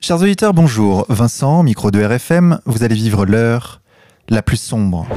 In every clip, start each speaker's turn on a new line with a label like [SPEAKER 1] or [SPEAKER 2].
[SPEAKER 1] Chers auditeurs, bonjour. Vincent, micro de RFM, vous allez vivre l'heure la plus sombre.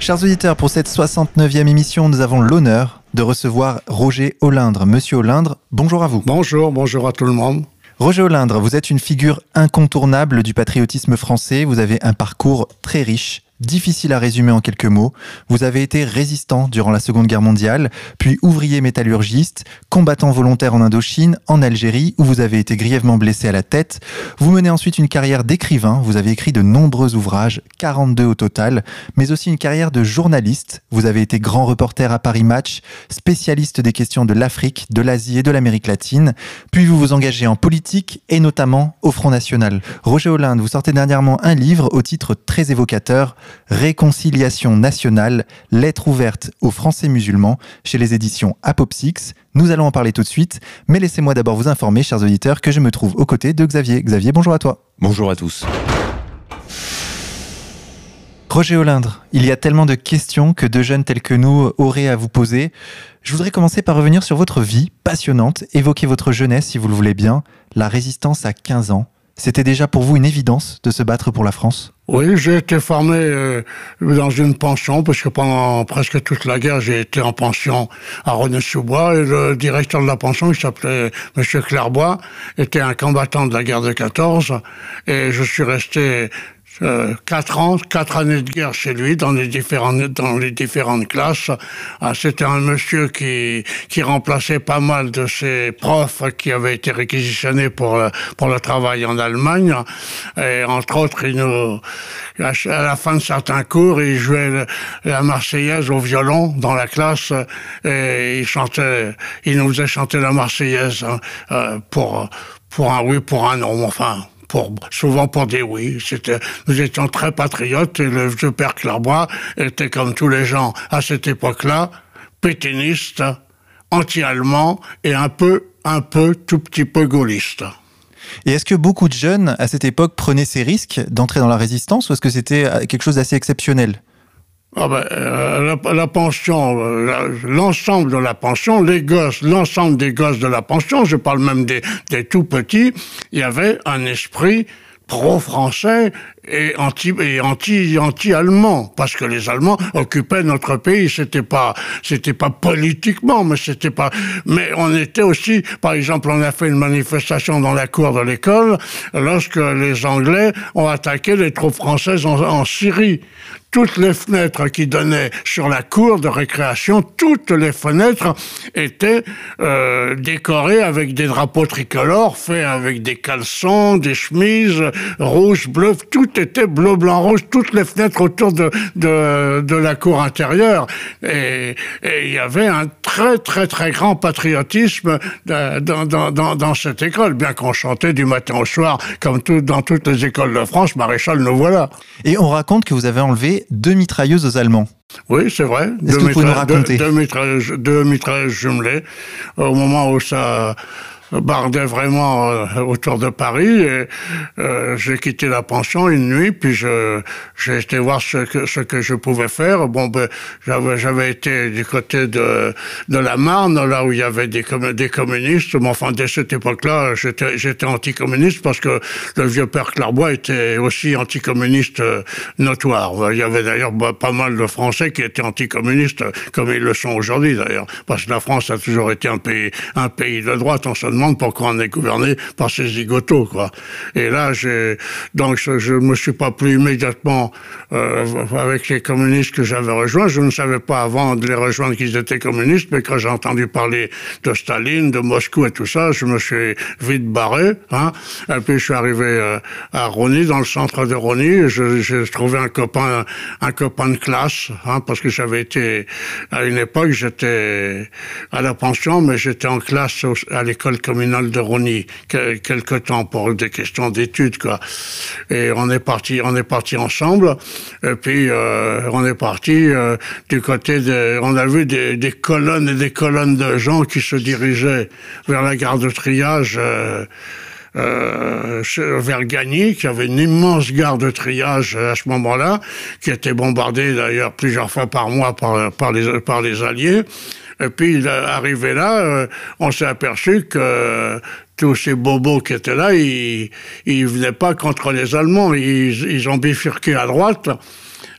[SPEAKER 1] Chers auditeurs, pour cette 69e émission, nous avons l'honneur de recevoir Roger Olindre. Monsieur Olindre, bonjour à vous.
[SPEAKER 2] Bonjour, bonjour à tout le monde.
[SPEAKER 1] Roger Olindre, vous êtes une figure incontournable du patriotisme français. Vous avez un parcours très riche difficile à résumer en quelques mots. Vous avez été résistant durant la Seconde Guerre mondiale, puis ouvrier métallurgiste, combattant volontaire en Indochine, en Algérie, où vous avez été grièvement blessé à la tête. Vous menez ensuite une carrière d'écrivain, vous avez écrit de nombreux ouvrages, 42 au total, mais aussi une carrière de journaliste. Vous avez été grand reporter à Paris Match, spécialiste des questions de l'Afrique, de l'Asie et de l'Amérique latine, puis vous vous engagez en politique et notamment au Front National. Roger Hollande, vous sortez dernièrement un livre au titre très évocateur, Réconciliation nationale, lettre ouverte aux Français musulmans chez les éditions Apopsix. Nous allons en parler tout de suite, mais laissez-moi d'abord vous informer, chers auditeurs, que je me trouve aux côtés de Xavier. Xavier, bonjour à toi.
[SPEAKER 3] Bonjour à tous.
[SPEAKER 1] Roger Olindre, il y a tellement de questions que de jeunes tels que nous auraient à vous poser. Je voudrais commencer par revenir sur votre vie passionnante, évoquer votre jeunesse si vous le voulez bien, la résistance à 15 ans. C'était déjà pour vous une évidence de se battre pour la France?
[SPEAKER 2] Oui, j'ai été formé euh, dans une pension, parce que pendant presque toute la guerre, j'ai été en pension à René-sous-Bois, et le directeur de la pension, qui s'appelait M. Clairbois, était un combattant de la guerre de 14, et je suis resté euh, quatre ans, quatre années de guerre chez lui dans les différentes dans les différentes classes. Ah, C'était un monsieur qui qui remplaçait pas mal de ses profs qui avaient été réquisitionnés pour le, pour le travail en Allemagne. Et entre autres, il nous à la fin de certains cours, il jouait la Marseillaise au violon dans la classe et il chantait, il nous faisait chanter la Marseillaise hein, euh, pour pour un oui, pour un non, enfin souvent pour des oui. Nous étions très patriotes et le vieux père Clairbois était comme tous les gens à cette époque-là, pétiniste, anti-allemand et un peu, un peu, tout petit peu gaulliste.
[SPEAKER 1] Et est-ce que beaucoup de jeunes à cette époque prenaient ces risques d'entrer dans la résistance ou est-ce que c'était quelque chose d'assez exceptionnel?
[SPEAKER 2] Ah ben, euh, la, pension, euh, l'ensemble de la pension, les gosses, l'ensemble des gosses de la pension, je parle même des, des tout petits, il y avait un esprit pro-français et anti et anti anti allemand parce que les Allemands occupaient notre pays. C'était pas c'était pas politiquement mais c'était pas mais on était aussi par exemple on a fait une manifestation dans la cour de l'école lorsque les Anglais ont attaqué les troupes françaises en, en Syrie toutes les fenêtres qui donnaient sur la cour de récréation, toutes les fenêtres étaient euh, décorées avec des drapeaux tricolores, faits avec des caleçons, des chemises rouges, bleues, tout était bleu, blanc, rouge, toutes les fenêtres autour de, de, la cour intérieure. Et il y avait un très très très grand patriotisme dans, dans, dans, dans cette école, bien qu'on chantait du matin au soir, comme tout, dans toutes les écoles de France, maréchal, nous voilà.
[SPEAKER 1] Et on raconte que vous avez enlevé deux mitrailleuses aux Allemands.
[SPEAKER 2] Oui, c'est vrai.
[SPEAKER 1] Est-ce que vous pouvez nous raconter
[SPEAKER 2] deux, mitrailleuses, deux mitrailleuses jumelées. Au moment où ça bardait vraiment euh, autour de Paris. Et euh, j'ai quitté la pension une nuit, puis je j'ai été voir ce que ce que je pouvais faire. Bon, ben j'avais j'avais été du côté de de la Marne, là où il y avait des des communistes. Mais enfin, dès cette époque-là, j'étais j'étais anticommuniste parce que le vieux père Clarbois était aussi anticommuniste euh, notoire. Il y avait d'ailleurs bah, pas mal de Français qui étaient anticommunistes, comme ils le sont aujourd'hui d'ailleurs, parce que la France a toujours été un pays un pays de droite. On se demande pourquoi on est gouverné par ces zigotos, quoi. Et là, donc je, ne me suis pas plu immédiatement euh, avec les communistes que j'avais rejoints. Je ne savais pas avant de les rejoindre qu'ils étaient communistes, mais quand j'ai entendu parler de Staline, de Moscou et tout ça, je me suis vite barré. Hein. Et puis je suis arrivé euh, à Rony, dans le centre de Rony. J'ai trouvé un copain, un copain de classe, hein, parce que j'avais été à une époque, j'étais à la pension, mais j'étais en classe à l'école communale de Rony quelque temps pour des questions d'études quoi. Et on est parti, on est parti ensemble. Et puis euh, on est parti euh, du côté de, on a vu des, colonnes et des colonnes de gens qui se dirigeaient vers la gare de triage. Euh, euh, vers Gagny, qui avait une immense gare de triage à ce moment-là, qui était bombardée d'ailleurs plusieurs fois par mois par, les, par les Alliés. Et puis, arrivé là, euh, on s'est aperçu que tous ces bobos qui étaient là, ils, ils venaient pas contre les Allemands. Ils, ont bifurqué à droite.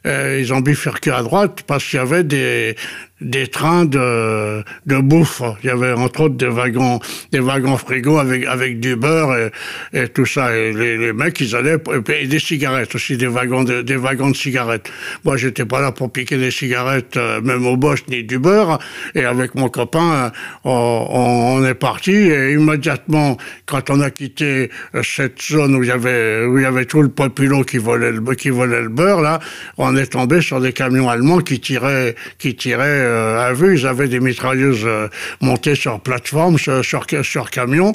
[SPEAKER 2] Euh, ils ont bifurqué à droite parce qu'il y avait des, des trains de, de bouffe. Il y avait entre autres des wagons, des wagons frigo avec, avec du beurre et, tout ça. Les, les, mecs, ils allaient, et des cigarettes aussi, des wagons de, des wagons de cigarettes. Moi, j'étais pas là pour piquer des cigarettes, euh, même au Bosch, ni du beurre. Et avec mon copain, on, on, est parti et immédiatement, quand on a quitté euh, cette zone où il y avait, où y avait tout le populo qui volait le, qui volait le beurre, là, on est tombé sur des camions allemands qui tiraient, qui tiraient euh, à vue, ils avaient des mitrailleuses euh, montées sur plateforme, sur, sur, camion.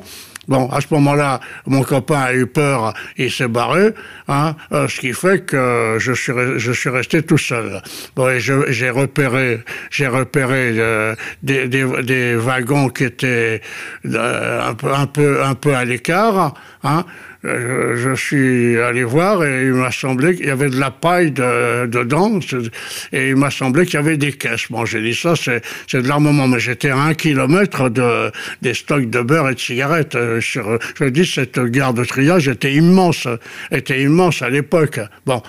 [SPEAKER 2] Bon, à ce moment-là, mon copain a eu peur, il s'est barré, hein, euh, ce qui fait que je suis, resté tout seul. Bon, j'ai repéré, euh, des, wagons qui étaient euh, un peu, un peu, un peu à l'écart, hein, euh, je suis allé voir et il m'a semblé qu'il y avait de la paille de, dedans et il m'a semblé qu'il y avait des caisses. Bon, j'ai dit ça, c'est, de l'armement, mais j'étais à un kilomètre de, des stocks de beurre et de cigarettes. Euh, sur, je dis, cette gare de triage était immense, était immense à l'époque. Bon,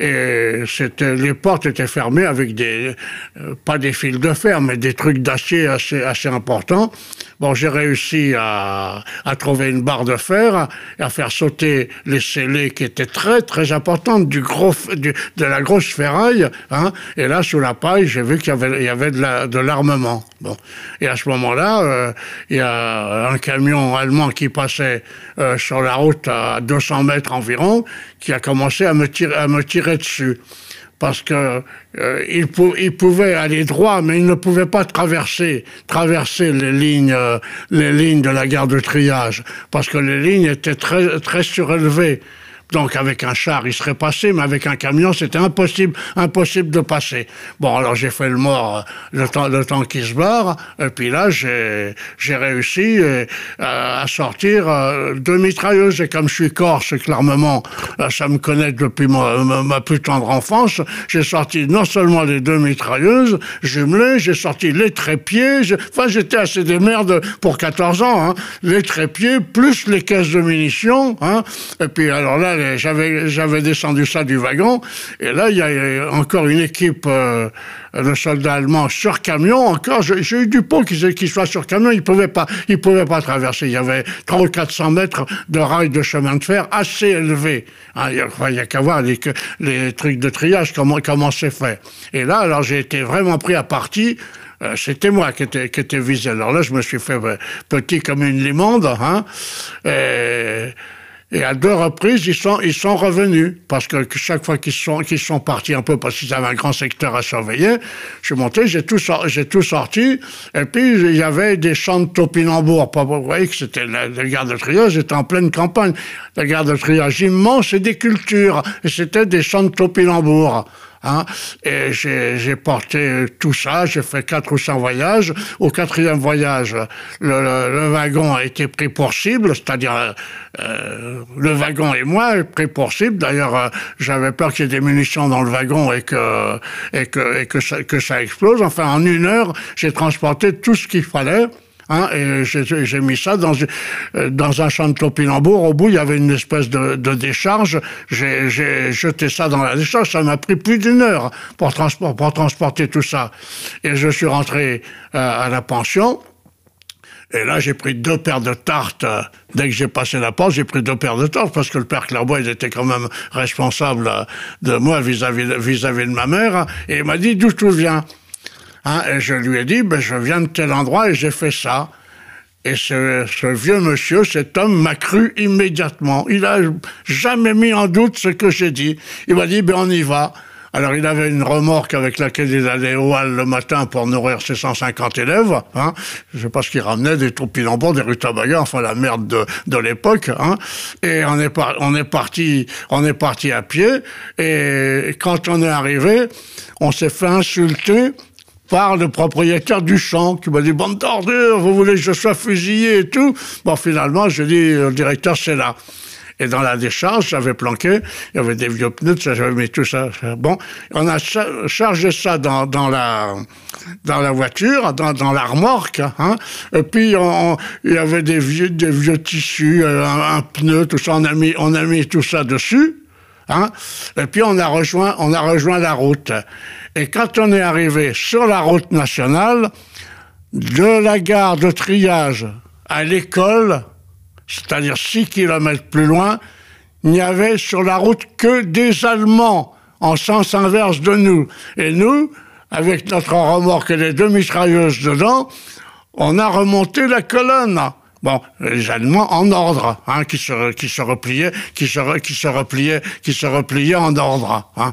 [SPEAKER 2] et les portes étaient fermées avec des, euh, pas des fils de fer, mais des trucs d'acier assez, assez importants. Bon, j'ai réussi à, à trouver une barre de fer et à faire sauter les scellés qui étaient très très importantes du gros de la grosse ferraille. Hein, et là, sous la paille, j'ai vu qu'il y avait, il y avait de l'armement. bon. Et à ce moment-là, euh, il y a un camion allemand qui passait euh, sur la route à 200 mètres environ, qui a commencé à me tirer, à me tirer dessus parce que euh, aller droit, mais il ne pouvait pas traverser, traverser les lignes, euh, les lignes de la gare de triage, parce que les lignes étaient très, très surélevées. Donc avec un char, il serait passé, mais avec un camion, c'était impossible, impossible de passer. Bon, alors j'ai fait le mort le temps, le temps qu'il se barre, et puis là, j'ai, réussi euh, à sortir euh, deux mitrailleuses. Et comme je suis corse, que l'armement, ça me connaît depuis ma, ma, plus tendre enfance, j'ai sorti non seulement les deux mitrailleuses jumelées, j'ai sorti les trépieds, enfin j'étais assez des merdes pour 14 ans, hein, les trépieds, plus les caisses de munitions, hein, et puis alors là, j'avais, descendu ça du wagon, et là, il y a encore une équipe euh, de soldats allemands sur camion. Encore, j'ai eu du pot qu'ils qu soient sur camion, ils pouvaient pouvaient pas traverser. Il y avait 300 ou 400 mètres de rails de chemin de fer assez élevés. Hein, il n'y a, qu'à voir les, trucs de triage, comment, c'est fait. Et là, alors, j'ai été vraiment pris à partie euh, c'était moi qui était, qui était visé. Alors là, je me suis fait euh, petit comme une limande. Hein, et, et à deux reprises, ils sont, ils sont revenus. Parce que chaque fois qu'ils sont, sont partis un peu, parce qu'ils avaient un grand secteur à surveiller, je suis monté, j'ai tout, tout sorti. Et puis, il y avait des champs de. Vous voyez que c'était la, gare de triage, était en pleine campagne. La gare de triage immense et des cultures. Et c'était des champs de. Hein, et j'ai porté tout ça, j'ai fait quatre ou cinq voyages. Au quatrième voyage, le, le, le wagon a été pris pour cible, c'est-à-dire euh, le wagon et moi pris pour cible. D'ailleurs, euh, j'avais peur qu'il y ait des munitions dans le wagon et que et que et que ça, que ça explose. Enfin, en une heure, j'ai transporté tout ce qu'il fallait. Hein, et j'ai mis ça dans, un champ de topinambour. Au bout, il y avait une espèce de, décharge. J'ai jeté ça dans la décharge. Ça m'a pris plus d'une heure pour, transport, pour transporter tout ça. Et je suis rentré euh, à la pension. Et là, j'ai pris deux paires de tartes. Dès que j'ai passé la porte, j'ai pris deux paires de tartes parce que le père Clairbois, il était quand même responsable de moi vis-à-vis vis -vis de ma mère. Et il m'a dit d'où tu viens? Hein, et je lui ai dit, ben, je viens de tel endroit et j'ai fait ça. Et ce, vieux monsieur, cet homme m'a cru immédiatement. Il a jamais mis en doute ce que j'ai dit. Il m'a dit, ben on y va. Alors il avait une remorque avec laquelle il allait au hall le matin pour nourrir ses 150 élèves. Hein. Je sais pas ce qu'il ramenait, des topinambours, des rutabagas, enfin la merde de, l'époque. Hein. Et on est parti à pied. Et quand on est arrivé, on s'est fait insulter par le propriétaire du champ qui m'a dit bande d'ordures, vous voulez que je sois fusillé et tout. Bon, finalement, je dis le directeur, c'est là. Et dans la décharge, j'avais planqué, il y avait des vieux pneus, j'avais mis tout ça. Bon, on a chargé ça dans, la, dans la voiture, dans, dans la remorque. Hein. Et puis, il y avait des vieux, des vieux tissus, euh, un, pneu, tout ça. On a mis, on a mis tout ça dessus. Hein. Et puis, on a, rejoint, on a rejoint la route. Et quand on est arrivé sur la route nationale, de la gare de triage à l'école, c'est-à-dire 6 kilomètres plus loin, il n'y avait sur la route que des Allemands en sens inverse de nous. Et nous, avec notre remorque et les deux mitrailleuses dedans, on a remonté la colonne. Bon, les Allemands en ordre, hein, qui se qui se repliaient, qui se qui se repliaient, qui se repliaient en ordre. Hein.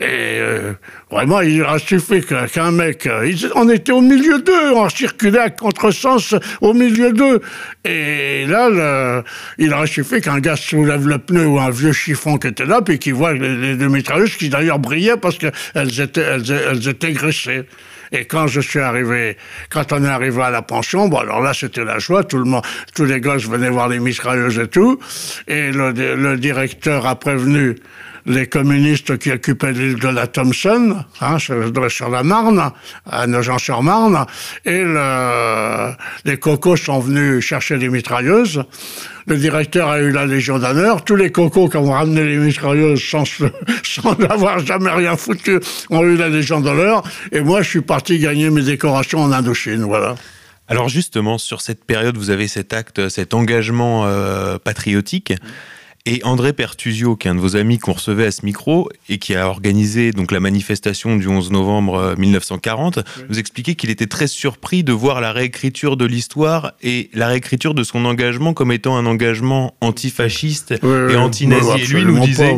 [SPEAKER 2] Et euh, vraiment, il a suffi qu'un mec, euh, on était au milieu d'eux, on circulait à contresens au milieu d'eux. Et là, il a suffi qu'un gars soulève le pneu ou un vieux chiffon qui était là, puis qu'il voit les, deux mitrailleuses qui d'ailleurs brillaient parce qu'elles étaient elles, elles étaient graissées. Et quand je suis arrivé, quand on est arrivé à la pension, bon, alors là, c'était la joie. Tout le monde, tous les gosses venaient voir les mitrailleuses et tout. Et le, le directeur a prévenu les communistes qui occupaient l'île de la Thompson, hein, sur, la Marne, à Nogent-sur-Marne, et le, les cocos sont venus chercher les mitrailleuses. Le directeur a eu la Légion d'honneur. Tous les cocos qui ont ramené les mitrailleuses sans, sans n'avoir jamais rien foutu ont eu la Légion d'honneur. Et moi, je suis parti gagner mes décorations en Indochine. Voilà.
[SPEAKER 3] Alors justement, sur cette période, vous avez cet acte, cet engagement euh, patriotique. Et André Pertusio, qui est un de vos amis qu'on recevait à ce micro et qui a organisé donc la manifestation du 11 novembre 1940, euh, vous expliquait qu'il était très surpris de voir la réécriture de l'histoire et la réécriture de son engagement comme étant un engagement antifasciste et anti-nazi.
[SPEAKER 2] et lui nous disait...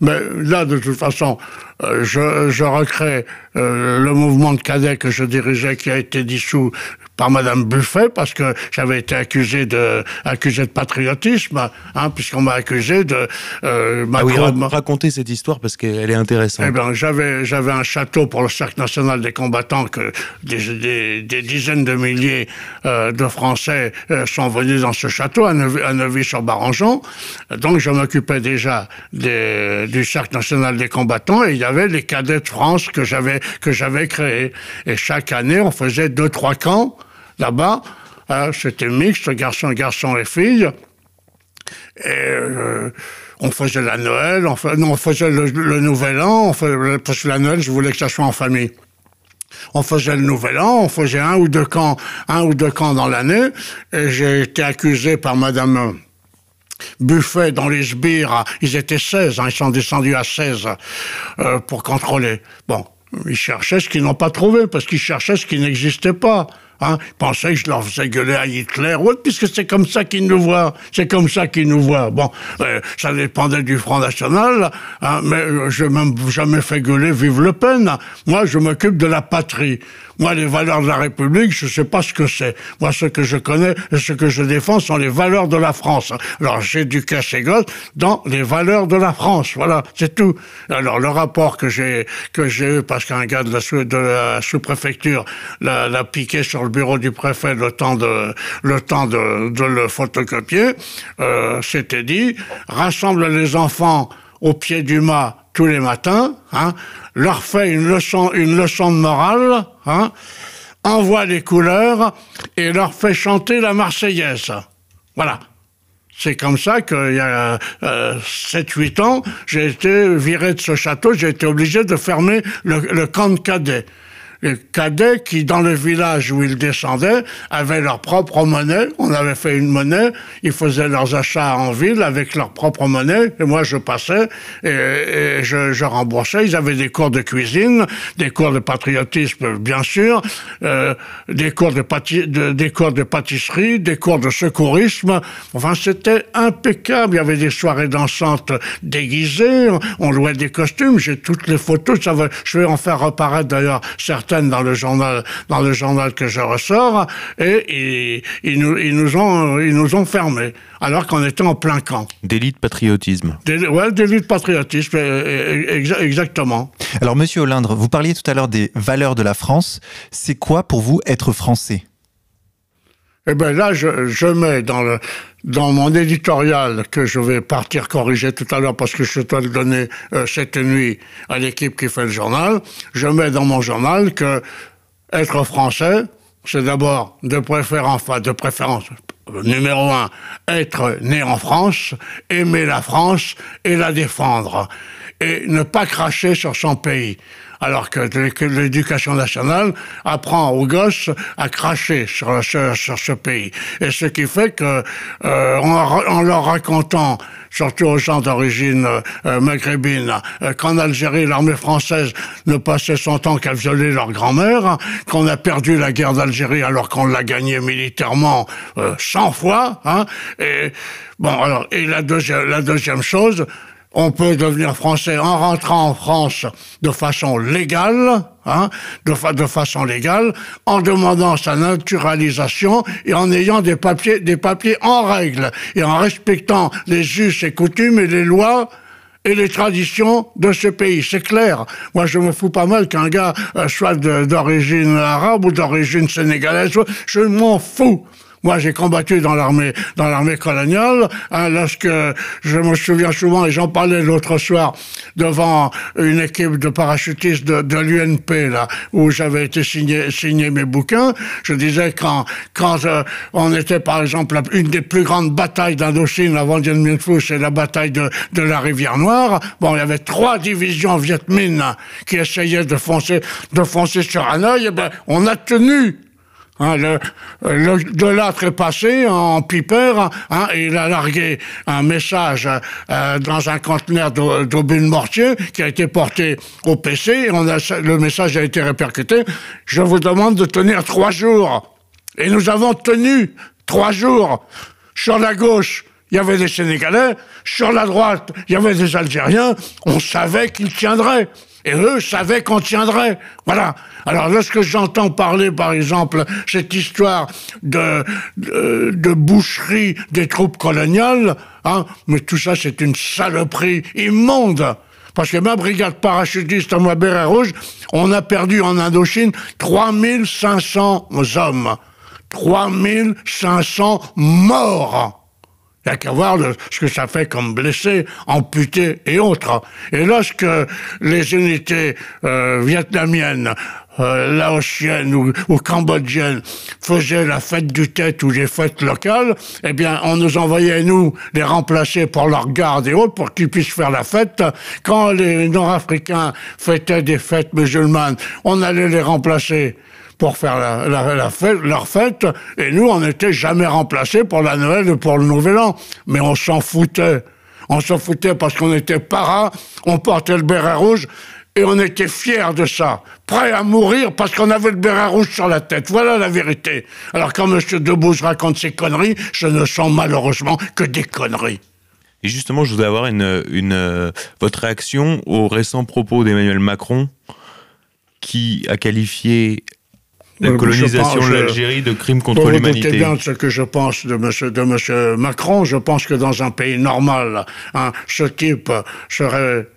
[SPEAKER 2] mais, là, de toute façon, euh, je, je recrée euh, le mouvement de cadets que je dirigeais qui a été dissous par Madame Buffet parce que j'avais été accusé de accusé de patriotisme, hein, puisqu'on m'a accusé de.
[SPEAKER 3] Euh, ah oui, racontez cette histoire parce qu'elle est intéressante.
[SPEAKER 2] Eh ben, j'avais j'avais un château pour le cercle national des combattants que des, des, dizaines de milliers euh, de Français euh, sont venus dans ce château à Neuvy-sur-Barangeon. Donc je m'occupais déjà des, du cercle national des combattants et il y avait les cadets de France que j'avais que j'avais créés. Et chaque année, on faisait deux trois camps là-bas. Hein, c'était mixte, garçons, garçons et filles. Et euh, on faisait la Noël, on, non, on faisait le, Nouvel An, on parce que la Noël, je voulais que ça soit en famille. On faisait le Nouvel An, on faisait un ou deux camps, un ou deux camps dans l'année. Et j'ai été accusé par Madame Buffet dans les sbires. Ils étaient 16, hein, ils sont descendus à 16 euh, pour contrôler. Bon, ils cherchaient ce qu'ils n'ont pas trouvé, parce qu'ils cherchaient ce qui n'existait pas. Hein, ils pensaient que je leur faisais gueuler à Hitler, ouais, puisque c'est comme ça qu'ils nous voient. C'est comme ça qu'ils nous voient. Bon, euh, ça dépendait du Front National, hein, mais euh, je même jamais fait gueuler Vive Le Pen. Moi, je m'occupe de la patrie. Moi, les valeurs de la République, je ne sais pas ce que c'est. Moi, ce que je connais et ce que je défends sont les valeurs de la France. Alors, j'éduque ces gosses dans les valeurs de la France. Voilà, c'est tout. Alors, le rapport que j'ai j'ai eu, parce qu'un gars de la, sous, de la sous-préfecture l'a piqué sur le bureau du préfet le temps de le photocopier, euh, c'était dit rassemble les enfants au pied du mât tous les matins, hein, leur fait une leçon, une leçon de morale, hein, envoie les couleurs et leur fait chanter la Marseillaise. Voilà. C'est comme ça qu'il y a euh, 7-8 ans, j'ai été viré de ce château, j'ai été obligé de fermer le, le camp de cadets les cadets qui, dans le village où ils descendaient, avaient leur propre monnaie. On avait fait une monnaie. Ils faisaient leurs achats en ville avec leur propre monnaie. Et moi, je passais et, je, remboursais. Ils avaient des cours de cuisine, des cours de patriotisme, bien sûr, euh, des, cours de, de, des cours de pâtisserie, des cours de secourisme. Enfin, c'était impeccable. Il y avait des soirées dansantes déguisées. On louait des costumes. J'ai toutes les photos. Ça va, je vais en faire reparaître d'ailleurs certains dans le journal, dans le journal que je ressors, et ils, nous, ils nous ont, ils nous ont fermés, alors qu'on était en plein camp.
[SPEAKER 3] Délit de patriotisme.
[SPEAKER 2] Oui, délit de patriotisme, exactement.
[SPEAKER 1] Alors, Monsieur Olindre, vous parliez tout à l'heure des valeurs de la France. C'est quoi pour vous être français?
[SPEAKER 2] Eh bien là, je, je mets dans, le, dans mon éditorial que je vais partir corriger tout à l'heure parce que je dois le donner euh, cette nuit à l'équipe qui fait le journal, je mets dans mon journal que être français, c'est d'abord de préférence, enfin de préférence, numéro un, être né en France, aimer la France et la défendre et ne pas cracher sur son pays alors que l'éducation nationale apprend aux gosses à cracher sur, ce pays. Et ce qui fait que, euh, en, leur racontant, surtout aux gens d'origine euh, maghrébine, euh, qu'en Algérie, l'armée française ne passait son temps qu'à violer leur grand-mère, qu'on a perdu la guerre d'Algérie alors qu'on l'a gagnée militairement 100 fois, hein, et bon, alors, et la deuxième chose, on peut devenir français en rentrant en France de façon légale, hein, de, façon légale, en demandant sa naturalisation et en ayant des papiers, des papiers en règle et en respectant les us et coutumes et les lois et les traditions de ce pays. C'est clair. Moi, je me fous pas mal qu'un gars euh, soit d'origine arabe ou d'origine sénégalaise. Je m'en fous. Moi, j'ai combattu dans l'armée, dans l'armée coloniale, hein, lorsque je me souviens souvent, et j'en parlais l'autre soir, devant une équipe de parachutistes de, l'UNP, là, où j'avais été signé, mes bouquins. Je disais quand, quand euh, on était, par exemple, une des plus grandes batailles d'Indochine avant Dien Bien Phu, c'est la bataille de, la Rivière Noire. Bon, il y avait trois divisions Viet Minh qui essayaient de foncer, de foncer sur Hanoï. Et ben, on a tenu Hein, le, de l'âtre est passé en piper hein, et il a largué un message euh, dans un conteneur d'obus mortier qui a été porté au PC. A, le message a été répercuté. Je vous demande de tenir trois jours. Et nous avons tenu trois jours. Sur la gauche, il y avait des Sénégalais. Sur la droite, il y avait des Algériens. On savait qu'ils tiendraient. Et eux savaient qu'on tiendrait. Voilà. Alors lorsque j'entends parler, par exemple, cette histoire de, boucherie des troupes coloniales, hein, mais tout ça c'est une saloperie immonde. Parce que ma brigade parachutiste à moi, Rouge, on a perdu en Indochine 3500 hommes. 3500 morts. Il n'y a qu'à voir ce que ça fait comme blessés, amputés et autres. Et lorsque les unités euh, vietnamiennes, euh, laotiennes ou, cambodgiennes faisaient la fête du tête ou les fêtes locales, eh bien, on nous envoyait, nous, les remplacer pour leur garde et autres, pour qu'ils puissent faire la fête. Quand les Nord-Africains fêtaient des fêtes musulmanes, on allait les remplacer pour faire la, fête, leur fête, et nous, on n'était jamais remplacés pour la Noël et pour le Nouvel An. Mais on s'en foutait. On s'en foutait parce qu'on était para, on portait le béret rouge, et on était fiers de ça, prêts à mourir parce qu'on avait le béret rouge sur la tête. Voilà la vérité. Alors quand M. Debouze raconte ces conneries, ce ne sont malheureusement que des conneries.
[SPEAKER 3] Et justement, je voudrais avoir une, une, euh, votre réaction aux récents propos d'Emmanuel Macron, qui a qualifié la colonisation de l'Algérie de crimes contre l'humanité.
[SPEAKER 2] Vous bien de ce que je pense de monsieur, de monsieur Macron. Je pense que dans un pays normal, hein, ce type serait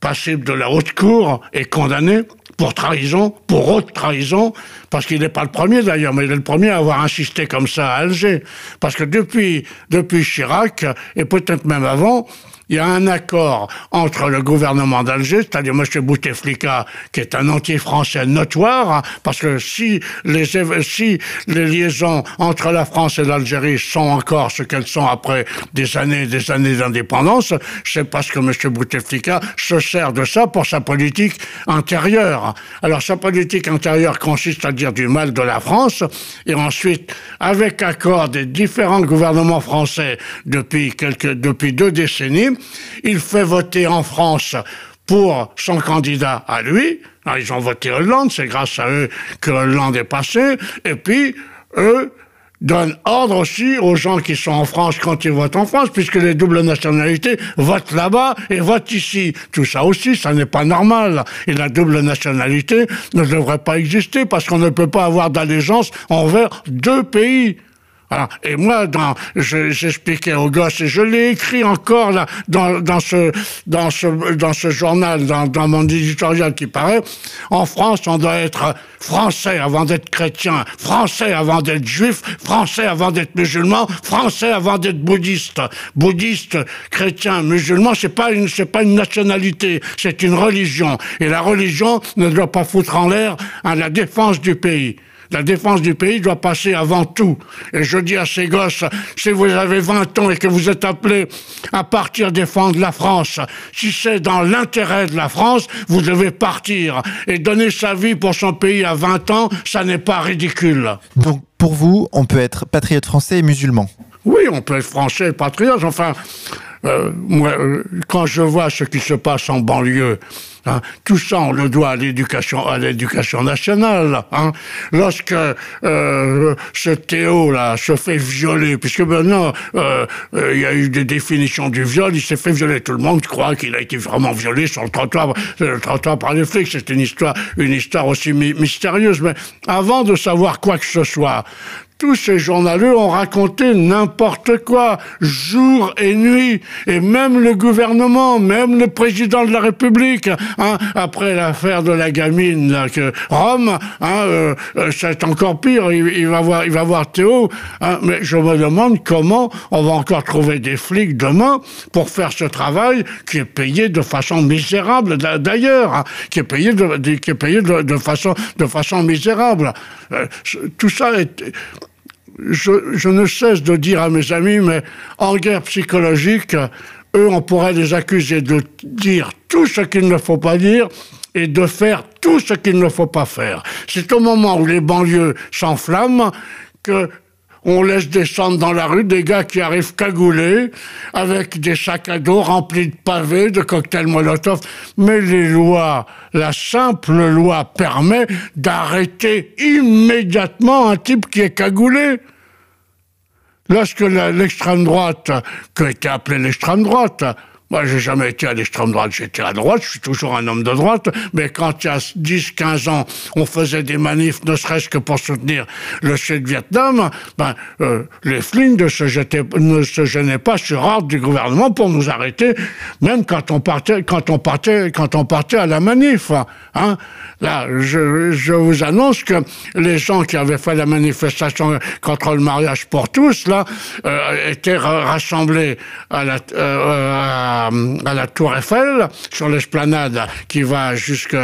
[SPEAKER 2] passible de la haute cour et condamné pour trahison, pour haute trahison, parce qu'il n'est pas le premier d'ailleurs, mais il est le premier à avoir insisté comme ça à Alger. Parce que depuis, depuis Chirac, et peut-être même avant, il y a un accord entre le gouvernement d'Alger, c'est-à-dire M. Bouteflika, qui est un anti-français notoire, hein, parce que si les, liaisons entre la France et l'Algérie sont encore ce qu'elles sont après des années et des années d'indépendance, c'est parce que M. Bouteflika se sert de ça pour sa politique intérieure. Alors sa politique intérieure consiste à dire du mal de la France, et ensuite, avec accord des différents gouvernements français depuis depuis deux décennies, il fait voter en France pour son candidat à lui. ils ont voté Hollande, c'est grâce à eux que Hollande est passé. Et puis, eux, donne ordre aussi aux gens qui sont en France quand ils votent en France, puisque les doubles nationalités votent là-bas et votent ici. Tout ça aussi, ça n'est pas normal. Et la double nationalité ne devrait pas exister parce qu'on ne peut pas avoir d'allégeance envers deux pays. Et moi, j'expliquais aux gosses, et je l'ai écrit encore là, dans, ce, journal, dans, dans mon éditorial qui paraît, en France, on doit être français avant d'être chrétien, français avant d'être juif, français avant d'être musulman, français avant d'être bouddhiste. Bouddhiste, chrétien, musulman, c'est pas une, c'est pas une nationalité, c'est une religion. Et la religion ne doit pas foutre en l'air à la défense du pays. La défense du pays doit passer avant tout. Et je dis à ces gosses, si vous avez 20 ans et que vous êtes appelés à partir défendre la France, si c'est dans l'intérêt de la France, vous devez partir. Et donner sa vie pour son pays à 20 ans, ça n'est pas ridicule.
[SPEAKER 1] Donc, pour vous, on peut être patriote français et musulman?
[SPEAKER 2] Oui, on peut être français et patriote. Enfin, euh, moi, euh, quand je vois ce qui se passe en banlieue, Hein. Tout ça, on le doit à l'éducation, à l'éducation nationale. Hein. Lorsque euh, ce Théo-là se fait violer, puisque maintenant euh, euh, il y a eu des définitions du viol, il s'est fait violer. Tout le monde croit qu'il a été vraiment violé sur le trottoir, le trottoir par les flics. C'est une histoire, une histoire aussi mystérieuse. Mais avant de savoir quoi que ce soit, tous ces journaleux ont raconté n'importe quoi, jour et nuit, et même le gouvernement, même le président de la République, hein, après l'affaire de la gamine, Rome, hein, euh, euh, c'est encore pire, il, va voir, il va voir Théo, hein, mais je me demande comment on va encore trouver des flics demain pour faire ce travail qui est payé de façon misérable, d'ailleurs, qui est payé de, qui est payé de, façon, de façon misérable. Euh, tout ça est je, ne cesse de dire à mes amis, mais en guerre psychologique, eux, on pourrait les accuser de dire tout ce qu'il ne faut pas dire et de faire tout ce qu'il ne faut pas faire. C'est au moment où les banlieues s'enflamment que on laisse descendre dans la rue des gars qui arrivent cagoulés, avec des sacs à dos remplis de pavés, de cocktails Molotov. Mais les lois, la simple loi permet d'arrêter immédiatement un type qui est cagoulé. Lorsque l'extrême droite, qui été appelée l'extrême droite, moi, j'ai jamais été à l'extrême droite, j'étais à droite, je suis toujours un homme de droite, mais quand il y a 10, 15 ans, on faisait des manifs, ne serait-ce que pour soutenir le Sud-Vietnam, ben, euh, les flingues ne se, se gênaient pas sur ordre du gouvernement pour nous arrêter, même quand on partait, quand on partait, quand on partait à la manif, hein. Là, je, vous annonce que les gens qui avaient fait la manifestation contre le mariage pour tous, là, euh, étaient rassemblés à la, euh, la Tour Eiffel, sur l'esplanade qui va jusqu'aux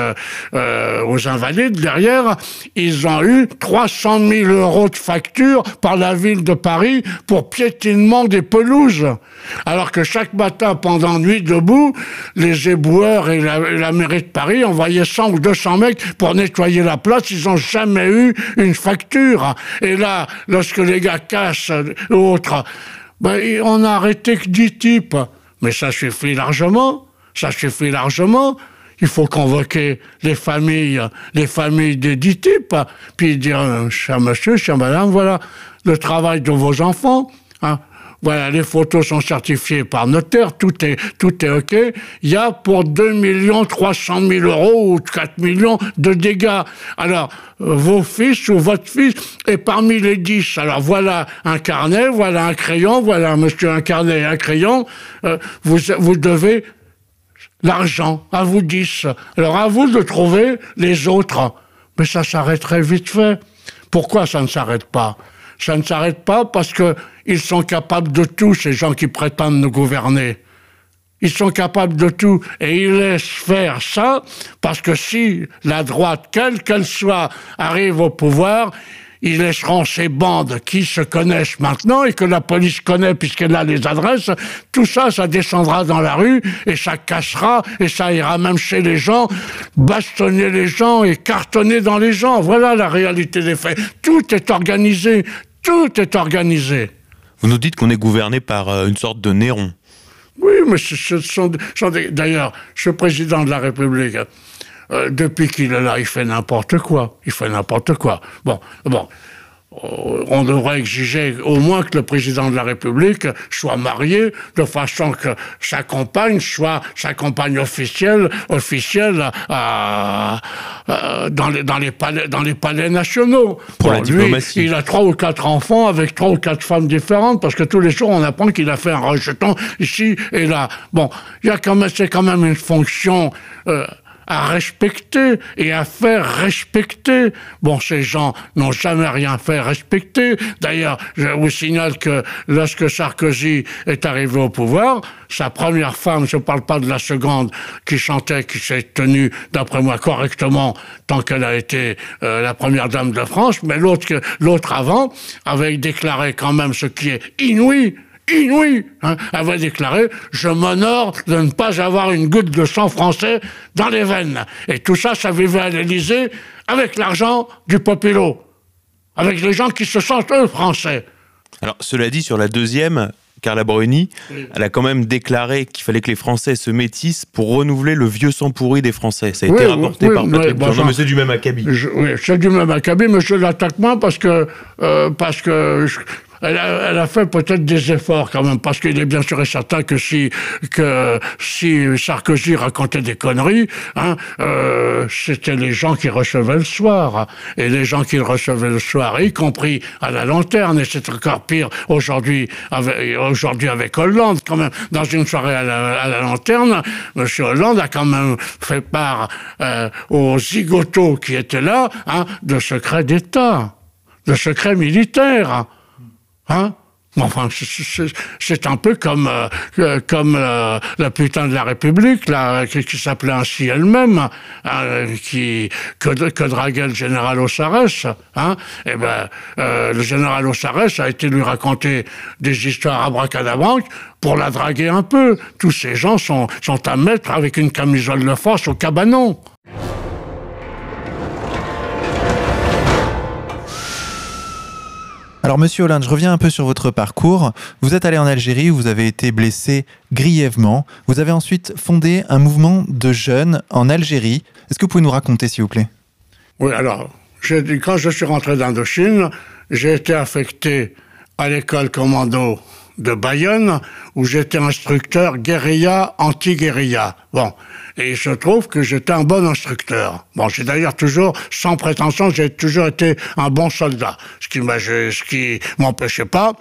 [SPEAKER 2] euh, Invalides derrière, ils ont eu 300 000 euros de facture par la ville de Paris pour piétinement des pelouses. Alors que chaque matin, pendant nuit debout, les éboueurs et la, mairie de Paris envoyaient 100 ou 200 mecs pour nettoyer la place. Ils n'ont jamais eu une facture. Et là, lorsque les gars cassent autres, ben, on a arrêté que 10 types. Mais ça suffit largement, ça suffit largement. Il faut convoquer les familles, les familles des dix types, puis dire, cher monsieur, cher madame, voilà le travail de vos enfants. Hein. Voilà, les photos sont certifiées par notaire, tout est, tout est OK. Il y a pour 2 millions 300 000 euros ou 4 millions de dégâts. Alors, euh, vos fils ou votre fils est parmi les 10. Alors, voilà un carnet, voilà un crayon, voilà monsieur un carnet et un crayon. Euh, vous, vous devez l'argent, à vous 10. Alors, à vous de trouver les autres. Mais ça s'arrêterait vite fait. Pourquoi ça ne s'arrête pas? Ça ne s'arrête pas parce qu'ils sont capables de tout, ces gens qui prétendent nous gouverner. Ils sont capables de tout et ils laissent faire ça parce que si la droite, quelle qu'elle soit, arrive au pouvoir, ils laisseront ces bandes qui se connaissent maintenant et que la police connaît puisqu'elle a les adresses. Tout ça, ça descendra dans la rue et ça cassera et ça ira même chez les gens, bastonner les gens et cartonner dans les gens. Voilà la réalité des faits. Tout est organisé, tout est organisé.
[SPEAKER 3] Vous nous dites qu'on est gouverné par euh, une sorte de Néron.
[SPEAKER 2] Oui, mais ce sont, d'ailleurs, ce président de la République, euh, depuis qu'il est là, il fait n'importe quoi. Il fait n'importe quoi. Bon, bon. Euh, on devrait exiger au moins que le président de la République soit marié de façon que sa compagne soit sa compagne officielle, officielle dans, les, dans, les palais, dans les palais nationaux.
[SPEAKER 3] Pour la diplomatie.
[SPEAKER 2] il a trois ou quatre enfants avec trois ou quatre femmes différentes parce que tous les jours on apprend qu'il a fait un rejeton ici et là. Bon, il y a quand même, c'est quand même une fonction. Euh, à respecter et à faire respecter. Bon, ces gens n'ont jamais rien fait respecter. D'ailleurs, je vous signale que lorsque Sarkozy est arrivé au pouvoir, sa première femme, je ne parle pas de la seconde, qui chantait, qui s'est tenue, d'après moi, correctement, tant qu'elle a été euh, la première dame de France, mais l'autre, l'autre avant, avait déclaré quand même ce qui est inouï, inouï, hein, avait déclaré Je m'honore de ne pas avoir une goutte de sang français dans les veines. Et tout ça, ça vivait à l'Élysée avec l'argent du populo, avec les gens qui se sentent eux français.
[SPEAKER 3] Alors, cela dit, sur la deuxième, Carla Bruni, elle a quand même déclaré qu'il fallait que les Français se métissent pour renouveler le vieux sang pourri des Français. Ça a été rapporté par Patrick
[SPEAKER 2] bah,
[SPEAKER 3] mais c'est du même acabit.
[SPEAKER 2] oui, c'est du même acabit, mais je l'attaque moins parce que, euh, parce que elle a, fait peut-être des efforts quand même, parce qu'il est bien sûr et certain que si, que si Sarkozy racontait des conneries, hein, euh, c'était les gens qui recevaient le soir. Et les gens qui recevaient le soir, y compris à la lanterne, et c'est encore pire aujourd'hui avec, aujourd'hui avec Hollande, quand même, dans une soirée à la, lanterne, M. Hollande a quand même fait part euh, aux zigotos qui étaient là hein, de secrets d'État, de secrets militaires. Hein? Enfin, c'est un peu comme euh, comme euh, la putain de la République, là, qui, s'appelait ainsi elle-même, hein, qui que, draguait le général Ossares. Hein Et eh ben, euh, le général Ossares a été lui raconter des histoires à bracadabanque pour la draguer un peu. Tous ces gens sont à mettre avec une camisole de force au cabanon.
[SPEAKER 1] Alors, monsieur Hollande, je reviens un peu sur votre parcours. Vous êtes allé en Algérie vous avez été blessé grièvement. Vous avez ensuite fondé un mouvement de jeunes en Algérie. Est-ce que vous pouvez nous raconter, s'il vous plaît?
[SPEAKER 2] Oui, alors, quand je suis rentré d'Indochine, j'ai été affecté à l'école commando de Bayonne, où j'étais instructeur guérilla, anti-guérilla. Bon, et il se trouve que j'étais un bon instructeur. Bon, j'ai d'ailleurs toujours, sans prétention, j'ai toujours été un bon soldat, ce qui ce qui m'empêchait pas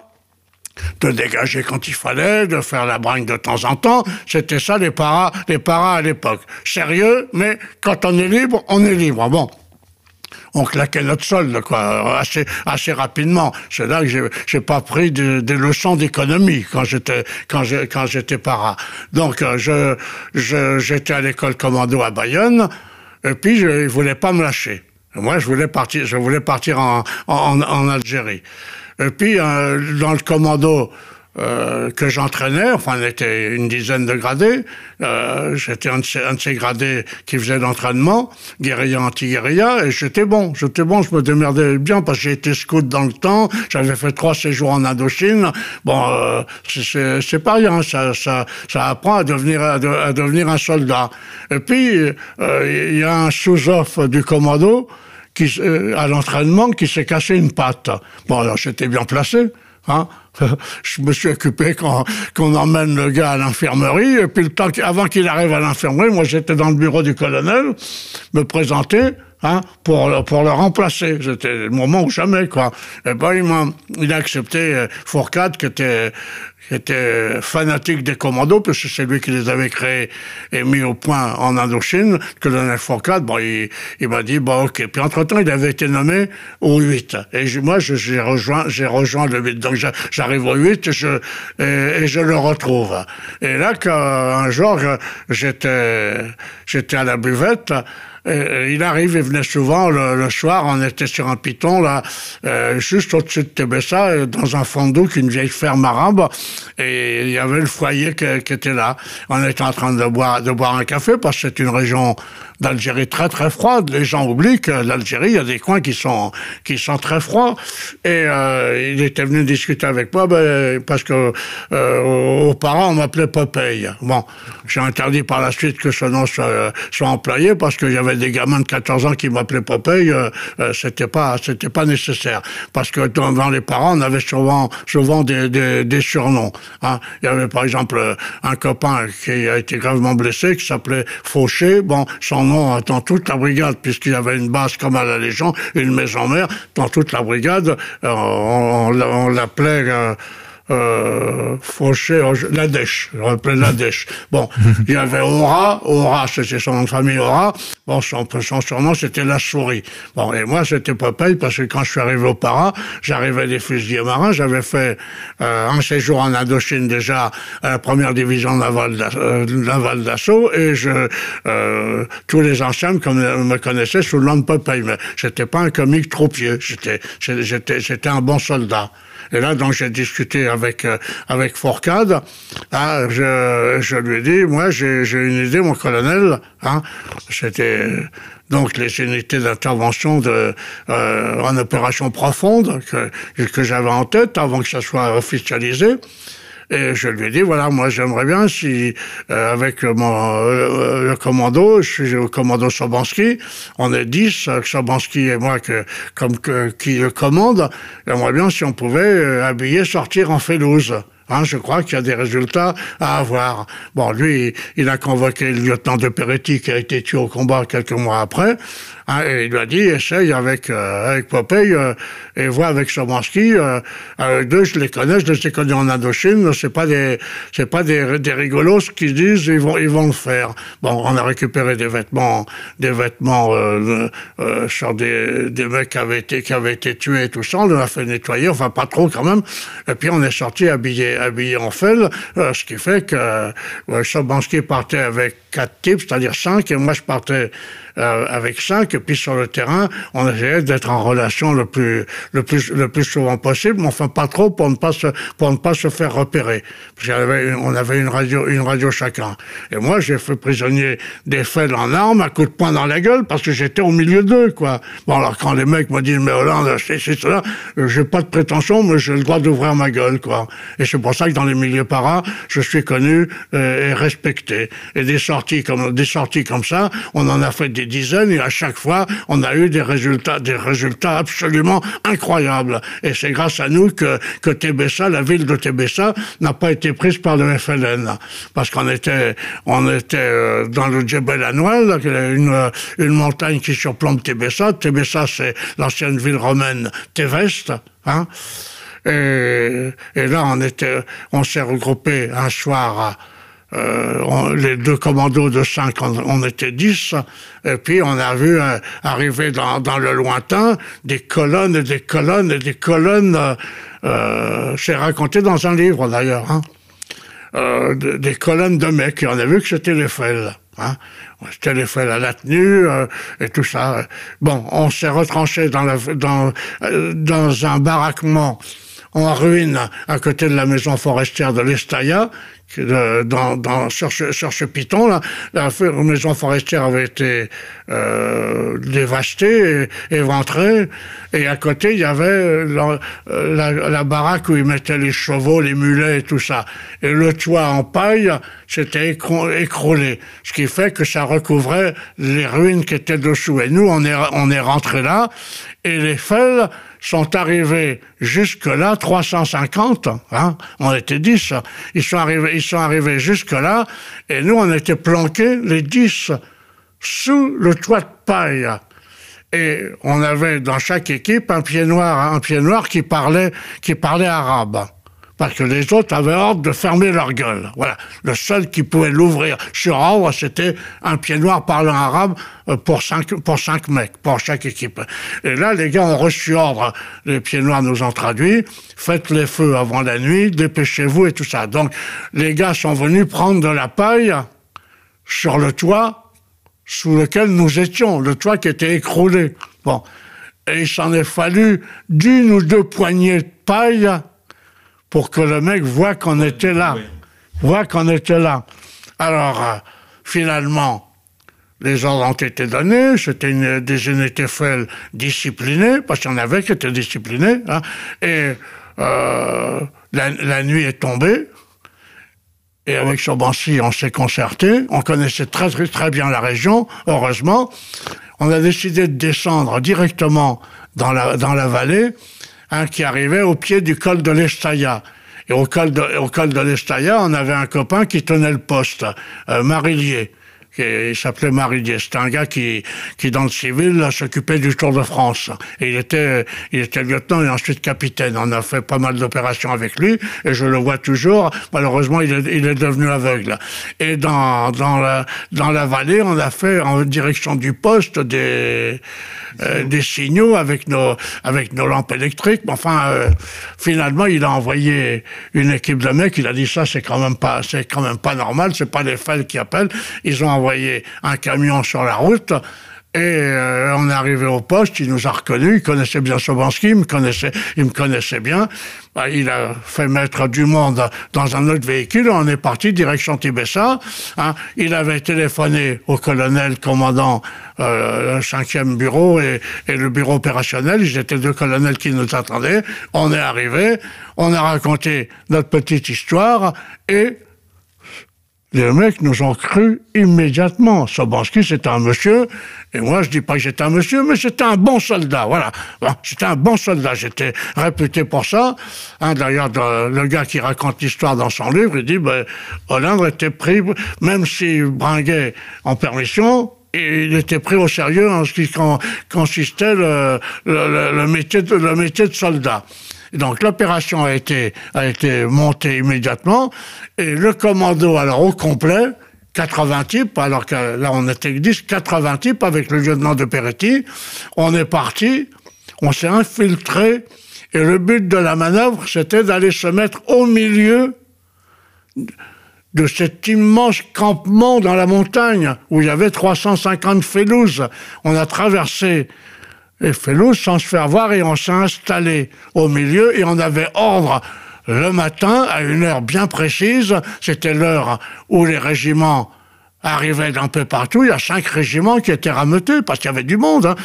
[SPEAKER 2] de dégager quand il fallait, de faire la bringue de temps en temps. C'était ça les paras, les paras à l'époque. Sérieux, mais quand on est libre, on est libre. Bon on claquait notre solde, quoi, assez, assez rapidement. C'est là que j'ai, j'ai pas pris des leçons d'économie quand j'étais, quand quand j'étais para. Donc, euh, je, je, j'étais à l'école commando à Bayonne, et puis je ne voulais pas me lâcher. Moi, je voulais partir, je voulais partir en, en, en Algérie. Et puis, euh, dans le commando, euh, que j'entraînais, enfin on était une dizaine de gradés, euh, j'étais un, de ces gradés qui faisait l'entraînement, guérilla, anti-guérilla, et j'étais bon, j'étais bon, je me démerdais bien parce que j'ai été scout dans le temps, j'avais fait trois séjours en Indochine, bon, euh, c'est pas rien, ça, ça, apprend à devenir, à, devenir un soldat. Et puis, il y a un sous-off du commando, qui, à l'entraînement qui s'est cassé une patte. Bon, alors j'étais bien placé. Hein? Je me suis occupé qu'on emmène le gars à l'infirmerie, et puis le temps avant qu'il arrive à l'infirmerie, moi j'étais dans le bureau du colonel, me présenter, hein, pour, pour le remplacer. C'était le moment ou jamais, quoi. Et ben, il a, il a accepté euh, Fourcade, qui était, qui était fanatique des commandos, parce que c'est lui qui les avait créés et mis au point en Indochine, que le Fourcade, bon, il, m'a dit, bon, ok. Puis entre-temps, il avait été nommé au 8. Et moi, j'ai rejoint, rejoint le 8. Donc, j'arrive au 8 je, et, je le retrouve. Et là, qu'un jour, j'étais, à la buvette, il arrive, il venait souvent le, soir, on était sur un piton, là, euh, juste au-dessus de Tébessa, dans un fond d'eau, une vieille ferme arabe, et il y avait le foyer qui, était là. On était en train de boire, un café, parce que c'est une région d'Algérie très très froide. Les gens oublient que l'Algérie, il y a des coins qui sont très froids. Et euh, il était venu discuter avec moi ben, parce que euh, aux parents on m'appelait Popeye. Bon, j'ai interdit par la suite que ce nom soit, employé parce qu'il y avait des gamins de 14 ans qui m'appelaient Popeye, euh, euh, c'était pas, nécessaire. Parce que dans, les parents, on avait souvent, des surnoms. Hein? Il y avait par exemple un copain qui a été gravement blessé, qui s'appelait Fauché. Bon, son nom dans toute la brigade, puisqu'il y avait une base comme à la Légion, une maison mère, dans toute la brigade, on, on l'appelait euh, Fauché, la dèche, je rappelle la dèche. Bon, il y avait Aura, Aura, c'était son nom de famille Aura, bon, son, son surnom c'était la souris. Bon, et moi c'était Popeye parce que quand je suis arrivé au Para, j'arrivais des fusiliers marins, j'avais fait euh, un séjour en Indochine déjà à la première division navale euh, d'assaut, et je, euh, tous les anciens me connaissaient sous le nom de Popeye, mais j'étais pas un comique troupier, j'étais un bon soldat. Et là, donc, j'ai discuté avec euh, avec Fourcade. Ah, je, je lui ai dit, moi, j'ai une idée, mon colonel. Hein, C'était donc les unités d'intervention de euh, en opération profonde que que j'avais en tête avant que ça soit officialisé. Et je lui ai dit, voilà, moi j'aimerais bien si, euh, avec mon, euh, le commando, je suis au commando Sobanski, on est 10, Sobanski et moi que, comme qui le commande, j'aimerais bien si on pouvait euh, habiller, sortir en Félouse. Hein, je crois qu'il y a des résultats à avoir. Bon, lui, il a convoqué le lieutenant de Peretti qui a été tué au combat quelques mois après. Hein, et il lui a dit, essaye avec, euh, avec Popeye euh, et vois avec Somansky. Euh, avec deux, je les connais, je les ai connus en Indochine. C'est pas des, c'est pas des, des rigolos qui disent ils vont, ils vont le faire. Bon, on a récupéré des vêtements, des vêtements euh, euh, sur des, des mecs qui avaient été, qui avaient été tués et tout ça. On les a fait nettoyer, enfin pas trop quand même. Et puis on est sorti habillé, habillé en fel, ce qui fait que euh, Sobansky partait avec quatre types, c'est-à-dire cinq, et moi je partais euh, avec cinq, et puis sur le terrain, on essayait d'être en relation le plus, le plus, le plus souvent possible, mais enfin pas trop pour ne pas se, pour ne pas se faire repérer. Parce avait, on avait une radio, une radio chacun. Et moi, j'ai fait prisonnier des faibles en armes, à coup de poing dans la gueule, parce que j'étais au milieu d'eux, quoi. Bon, alors quand les mecs me disent, mais Hollande, c'est cela, j'ai pas de prétention, mais j'ai le droit d'ouvrir ma gueule, quoi. Et c'est pour ça que dans les milieux paras, je suis connu euh, et respecté. Et des sorties comme, des sorties comme ça, on en a fait des dizaines et à chaque fois, on a eu des résultats, des résultats absolument incroyables. Et c'est grâce à nous que, que Tébessa, la ville de Tébessa, n'a pas été prise par le FLN. Parce qu'on était, on était euh, dans le Djebel Anouel, une, une montagne qui surplombe Tébessa. Tébessa, c'est l'ancienne ville romaine Téveste, hein. Et, et, là, on était, on s'est regroupé un soir à, euh, les deux commandos de cinq, on, était dix, et puis on a vu euh, arriver dans, le lointain des colonnes et des colonnes et des colonnes, euh, c'est raconté dans un livre d'ailleurs, hein, des colonnes de mecs, et on a vu que c'était les. Hein. C'était les à la tenue et tout ça. Bon, on s'est retranché dans un baraquement en ruine à côté de la maison forestière de l'Estaya, dans, dans, sur, ce, sur ce piton, là, la maison forestière avait été euh, dévastée, éventrée, et à côté, il y avait la, la, baraque où ils mettaient les chevaux, les mulets et tout ça. Et le toit en paille s'était écroulé, ce qui fait que ça recouvrait les ruines qui étaient dessous. Et nous, on est, on est rentré là, et les fels sont arrivés jusque-là, 350, hein, on était 10, ils sont arrivés, jusque-là, et nous, on était planqués, les 10, sous le toit de paille. Et on avait dans chaque équipe un pied noir, un pied noir qui parlait arabe parce que les autres avaient ordre de fermer leur gueule. Voilà. Le seul qui pouvait l'ouvrir sur ordre, c'était un pied noir parlant arabe euh, pour cinq, pour cinq mecs, pour chaque équipe. Et là, les gars ont reçu ordre, les pieds noirs nous ont traduit, faites les feux avant la nuit, dépêchez-vous et tout ça. Donc, les gars sont venus prendre de la paille sur le toit sous lequel nous étions, le toit qui était écroulé. Bon. Et il s'en est fallu d'une ou deux poignées de paille pour que le mec voit qu'on était là. Voit qu'on était là. Alors, euh, finalement, les ordres ont été donnés, c'était des unités faibles disciplinées, parce qu'il y en avait qui étaient disciplinés, hein, et euh, la, la, nuit est tombée, Et avec Sobansi, on s'est concerté. On connaissait très, très, très bien la région, heureusement. On a décidé de descendre directement dans la, dans la vallée, hein, qui arrivait au pied du col de l'Estaya. Et au col de, de l'Estaya, on avait un copain qui tenait le poste, euh, Marillier il s'appelait Maridier. C'était un gars qui, qui dans le civil, s'occupait du Tour de France. Et il était, il était lieutenant et ensuite capitaine. On a fait pas mal d'opérations avec lui et je le vois toujours. Malheureusement, il est, il est devenu aveugle. Et dans, dans la, dans la vallée, on a fait en direction du poste des, euh, des signaux avec nos, avec nos lampes électriques. Mais enfin, euh, finalement, il a envoyé une équipe de mecs. Il a dit ça, c'est quand même pas, c'est quand même pas normal. C'est pas les fans qui appellent. Ils ont envoyé un camion sur la route. Et euh, on est arrivé au poste, il nous a reconnus, il connaissait bien Sobansky, il me connaissait, il me connaissait bien. Bah, il a fait mettre du monde dans un autre véhicule, on est parti direction Tibessa. Hein. Il avait téléphoné au colonel commandant euh, le 5e bureau et, et, le bureau opérationnel, ils étaient deux colonels qui nous attendaient. On est arrivé, on a raconté notre petite histoire et les mecs nous ont cru immédiatement. Sobansky, c'était un monsieur, et moi, je dis pas que j'étais un monsieur, mais j'étais un bon soldat, voilà. J'étais un bon soldat, j'étais réputé pour ça. Hein, D'ailleurs, le gars qui raconte l'histoire dans son livre, il dit, ben, Hollande était pris, même s'il bringuait en permission, il était pris au sérieux en ce qui consistait le métier de soldat. Donc l'opération a été, montée immédiatement et le commando, alors au complet, 80 types, alors là on était 10, 80 types avec le lieutenant de Peretti, on est parti, on s'est infiltré et le but de la manœuvre c'était d'aller se mettre au milieu de cet immense campement dans la montagne où il y avait 350 félouses. On a traversé et Felous sans se faire voir et on s'est installé au milieu et on avait ordre le matin à une heure bien précise, c'était l'heure où les régiments arrivaient d'un peu partout, il y a cinq régiments qui étaient rameutés parce qu'il y avait du monde. Hein.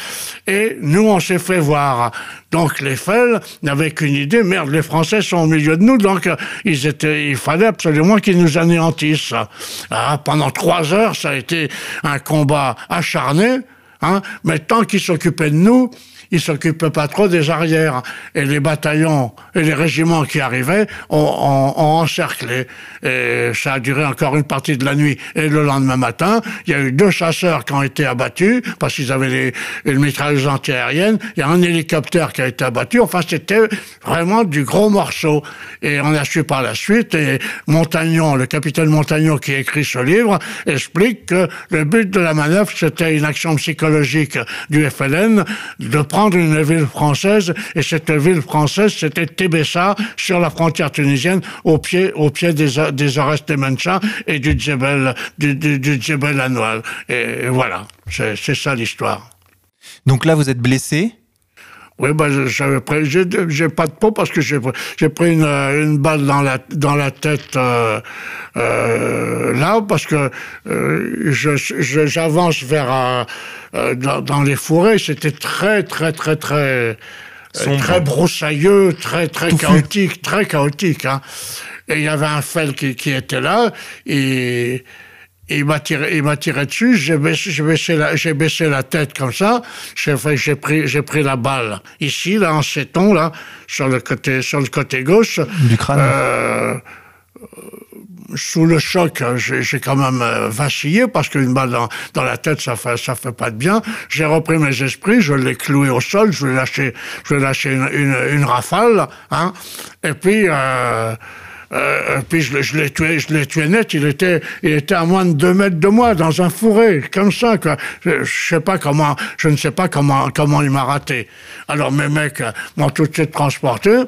[SPEAKER 2] Et nous, on s'est fait voir. Donc les Fels n'avaient qu'une idée, merde, les Français sont au milieu de nous, donc ils étaient, il fallait absolument qu'ils nous anéantissent. Ah, pendant trois heures, ça a été un combat acharné. Hein? Mais tant qu'ils s'occupaient de nous, ils s'occupaient pas trop des arrières. Et les bataillons et les régiments qui arrivaient ont, encerclé. Et ça a duré encore une partie de la nuit. Et le lendemain matin, il y a eu deux chasseurs qui ont été abattus parce qu'ils avaient les, une mitrailleuse antiaérienne. Il y a un hélicoptère qui a été abattu. Enfin, c'était vraiment du gros morceau. Et on a su par la suite. Et Montagnon, le capitaine Montagnon qui écrit ce livre, explique que le but de la manœuvre, c'était une action psychologique du FLN de prendre une ville française, et cette ville française, c'était Tébessa, sur la frontière tunisienne, au pied, au pied des, des Oreste Mencha et du Djebel, du, du, Djebel Anoual. Et, voilà, c'est ça l'histoire.
[SPEAKER 1] Donc là, vous êtes blessé
[SPEAKER 2] oui, ben, j'avais pris, j'ai pas de peau parce que j'ai pris une, une, balle dans la, dans la tête euh, euh, là, parce que euh, j'avance je, vers euh, dans, dans, les forêts, c'était très, très, très, très, très broussailleux, très, très chaotique, très chaotique. Hein. Et il y avait un fel qui, qui était là, et il m'a tiré, il m'a tiré dessus. J'ai baissé, baissé, la, j'ai baissé la tête comme ça. J'ai j'ai pris, j'ai pris la balle ici, là, en céton, là, sur le côté, sur le côté gauche.
[SPEAKER 1] Du crâne. Euh,
[SPEAKER 2] sous le choc, j'ai quand même euh, vacillé parce qu'une balle dans, dans, la tête, ça fait, ça fait pas de bien. J'ai repris mes esprits, je l'ai cloué au sol, je lui ai lâché, je lâché une, une, une rafale, hein. Et puis, euh, euh, puis je, je tué net. Il était, il était à moins de deux mètres de moi dans un fourré, comme ça. Je, je sais pas comment, je ne sais pas comment, comment il m'a raté. Alors mes mecs m'ont tout de suite transporté.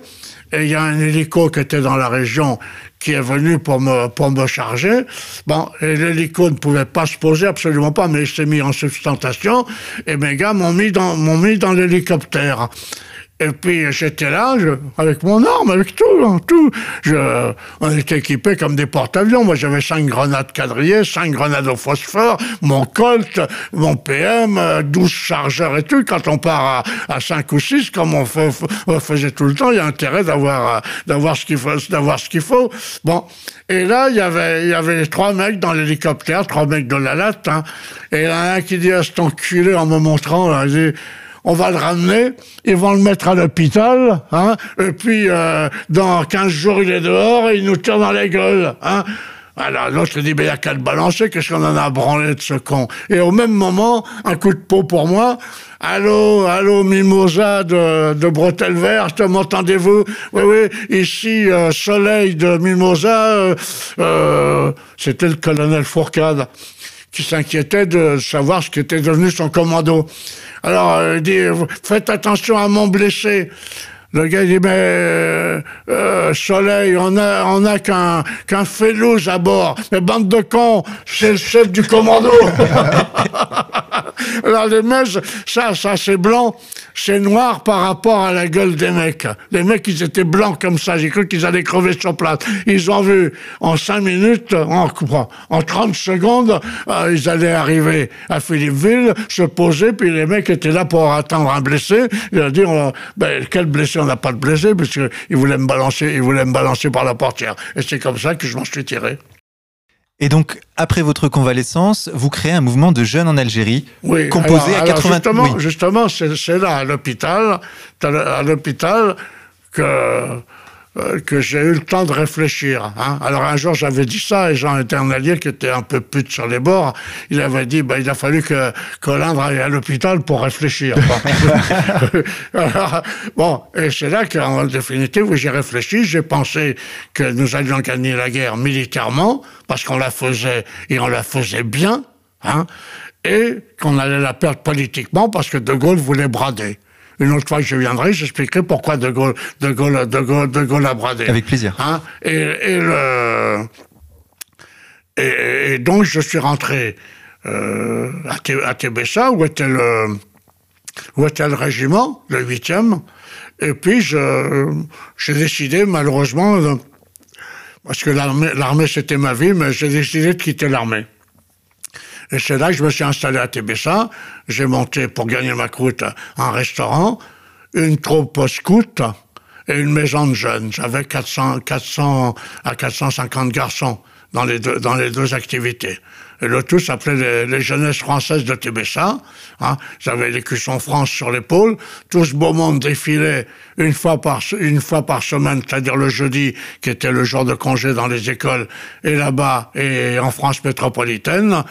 [SPEAKER 2] Et il y a un hélico qui était dans la région qui est venu pour me, pour me charger. Bon, l'hélico ne pouvait pas se poser, absolument pas, mais il s'est mis en sustentation. Et mes gars m'ont mis dans, m'ont mis dans l'hélicoptère. Et puis j'étais là, avec mon arme, avec tout, hein, tout. On était équipés comme des porte-avions. Moi, j'avais cinq grenades quadrillées, cinq grenades au phosphore, mon Colt, mon PM, 12 chargeurs et tout. Quand on part à, à 5 ou 6, comme on, faisait tout le temps, il y a intérêt d'avoir d'avoir ce qu'il faut, d'avoir ce qu'il faut. Bon, et là, il y avait il y avait trois mecs dans l'hélicoptère, trois mecs de la latte. Hein, et a un qui dit à cet enculé en me montrant, là, il dit, on va le ramener, ils vont le mettre à l'hôpital, hein, et puis euh, dans 15 jours il est dehors et il nous tire dans la gueule. Hein. Alors l'autre dit, ben il n'y a qu'à le balancer, qu'est-ce qu'on en a branlé de ce con? Et au même moment, un coup de peau pour moi, Allô, allô, Mimosa de, Bretelle Verte, m'entendez-vous? Oui, oui, ici, euh, Soleil de Mimosa, euh, c'était le colonel Fourcade qui s'inquiétait de savoir ce qui était devenu son commando. Alors, il dit, faites attention à mon blessé. Le gars dit, mais euh, euh, Soleil, on a, on a qu'un qu'un à bord. Mais bande de cons, c'est le chef du commando. Alors les mecs, ça, ça c'est blanc, c'est noir par rapport à la gueule des mecs. Les mecs, ils étaient blancs comme ça. J'ai cru qu'ils allaient crever sur place. Ils ont vu en cinq minutes, en, en 30 secondes, euh, ils allaient arriver à Philippeville, se poser, puis les mecs étaient là pour attendre un blessé. Ils a dit, ben, quel blessé? On n'a pas de blessé, parce qu'ils voulaient me balancer, ils voulaient me balancer par la portière. Et c'est comme ça que je m'en suis tiré.
[SPEAKER 1] Et donc, après votre convalescence, vous créez un mouvement de jeunes en Algérie,
[SPEAKER 2] oui,
[SPEAKER 1] composé à 80...
[SPEAKER 2] Justement, justement c'est là, à l'hôpital, à l'hôpital, que euh, que j'ai eu le temps de réfléchir. Hein. Alors un jour j'avais dit ça et Jean Eternalier qui était un peu pute sur les bords, il avait dit bah, il a fallu que Colindre aille à l'hôpital pour réfléchir. bon, et c'est là qu'en définitive j'ai réfléchi, j'ai pensé que nous allions gagner la guerre militairement parce qu'on la faisait et on la faisait bien, hein, et qu'on allait la perdre politiquement parce que De Gaulle voulait brader. Une autre fois que je viendrai, j'expliquerai pourquoi De Gaulle, de Gaulle, de Gaulle, de Gaulle a bradé.
[SPEAKER 1] Avec plaisir.
[SPEAKER 2] Hein et, et, le, et, et, donc, je suis rentré euh, à, Tébessa, où était le, où était le régiment, le 8e. Et puis, j'ai décidé, malheureusement, parce que l'armée, c'était ma vie, mais j'ai décidé de quitter l'armée. Et c'est là que je me suis installé à Tébessa. J'ai monté, pour gagner ma croûte, un restaurant, une troupe scout et une maison de jeunes. J'avais 400, 400 à 450 garçons dans les deux, dans les deux activités. Et le tout s'appelait les, Jeunesses Françaises de Tébessa. Hein. J'avais l'écusson France sur l'épaule. Tout ce beau monde défilait une fois par, une fois par semaine, c'est-à-dire le jeudi, qui était le jour de congé dans les écoles, et là-bas, et en France métropolitaine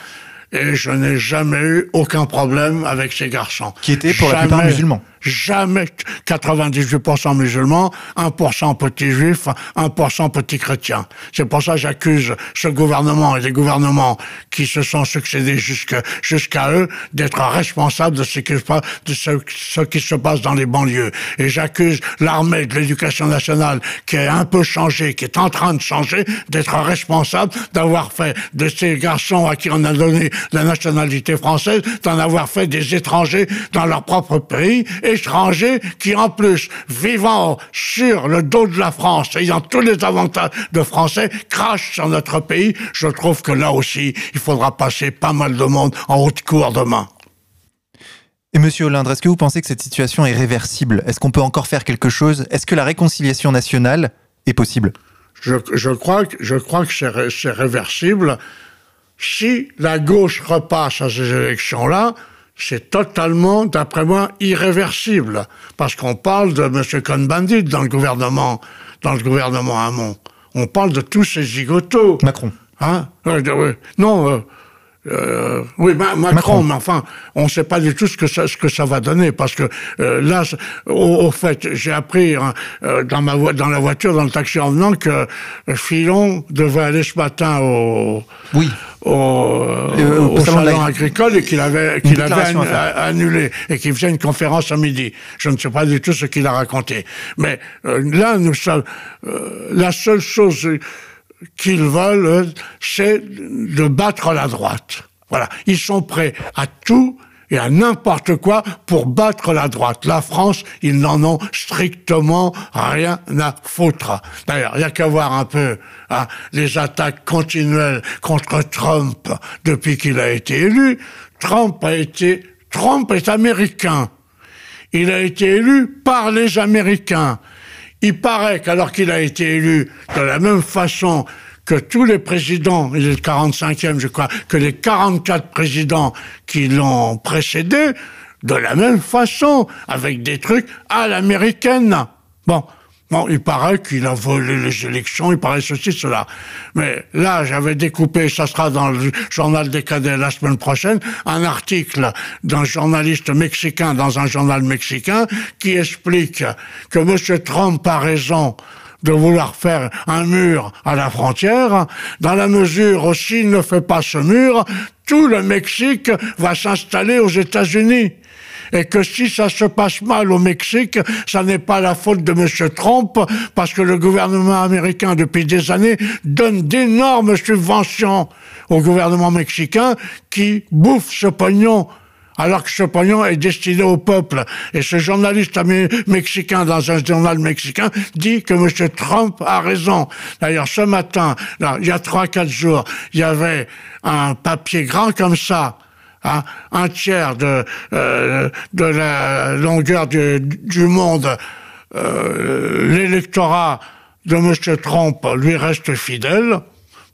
[SPEAKER 2] et je n'ai jamais eu aucun problème avec ces garçons.
[SPEAKER 1] Qui étaient pour la plupart musulmans
[SPEAKER 2] jamais 98% musulmans, 1% petits juifs, 1% petits chrétiens. C'est pour ça que j'accuse ce gouvernement et les gouvernements qui se sont succédés jusqu'à eux d'être responsables de ce, qui, se passe dans les banlieues. Et j'accuse l'armée de l'éducation nationale qui est un peu changée, qui est en train de changer, d'être responsable d'avoir fait de ces garçons à qui on a donné la nationalité française, d'en avoir fait des étrangers dans leur propre pays étrangers qui, en plus, vivant sur le dos de la France, ayant tous les avantages de Français, crachent sur notre pays. Je trouve que là aussi, il faudra passer pas mal de monde en haute cour demain.
[SPEAKER 1] Et Monsieur Hollande, est-ce que vous pensez que cette situation est réversible? Est-ce qu'on peut encore faire quelque chose? Est-ce que la réconciliation nationale est possible?
[SPEAKER 2] Je, je, crois, je crois que c'est réversible. Si la gauche repasse à ces élections-là, c'est totalement, d'après moi, irréversible. Parce qu'on parle de M. Cohn-Bendit dans le gouvernement, dans le gouvernement Hamon. On parle de tous ces zigotos.
[SPEAKER 1] Macron.
[SPEAKER 2] Hein? Non, euh, euh, oui, Macron, mais enfin, on ne sait pas du tout ce que ça, ce que ça va donner, parce que euh, là, au, fait, j'ai appris hein, euh, dans ma dans la voiture, dans le taxi en venant, que Filon devait aller ce matin au
[SPEAKER 1] oui.
[SPEAKER 2] au, salon agricole et qu'il avait qu'il avait annulé et qu'il faisait une conférence à midi. Je ne sais pas du tout ce qu'il a raconté, mais là, nous sommes la seule chose qu'ils veulent, c'est de battre la droite. Voilà. Ils sont prêts à tout et à n'importe quoi pour battre la droite. La France, ils n'en ont strictement rien à foutre. D'ailleurs, il y a qu'à voir un peu hein, les attaques continuelles contre Trump depuis qu'il a été élu. Trump a été, Trump est américain. Il a été élu par les Américains. Il paraît qu'alors qu'il a été élu de la même façon que tous les présidents, il est le 45e je crois, que les 44 présidents qui l'ont précédé, de la même façon, avec des trucs à l'américaine. Bon, Bon, il paraît qu'il a volé les élections, il paraît ceci, cela. Mais là, j'avais découpé, ça sera dans le journal des cadets la semaine prochaine, un article d'un journaliste mexicain dans un journal mexicain qui explique que M. Trump a raison de vouloir faire un mur à la frontière, dans la mesure où s'il ne fait pas ce mur, tout le Mexique va s'installer aux États-Unis et que si ça se passe mal au Mexique, ça n'est pas la faute de M. Trump, parce que le gouvernement américain, depuis des années, donne d'énormes subventions au gouvernement mexicain qui bouffe ce pognon alors que ce pognon est destiné au peuple. Et ce journaliste mexicain dans un journal mexicain dit que M. Trump a raison. D'ailleurs, ce matin, il y a trois, quatre jours, il y avait un papier grand comme ça, un tiers de, euh, de la longueur du, du monde. Euh, L'électorat de M. Trump lui reste fidèle.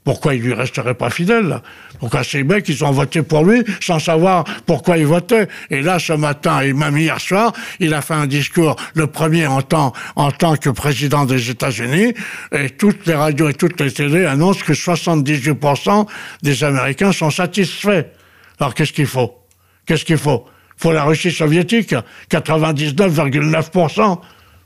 [SPEAKER 2] Pourquoi il lui resterait pas fidèle? Pourquoi ces mecs, ils ont voté pour lui sans savoir pourquoi ils votaient? Et là, ce matin, et même hier soir, il a fait un discours, le premier en tant, en tant que président des États-Unis, et toutes les radios et toutes les télés annoncent que 78% des Américains sont satisfaits. Alors qu'est-ce qu'il faut? Qu'est-ce qu'il faut? Il faut la Russie soviétique, 99,9%.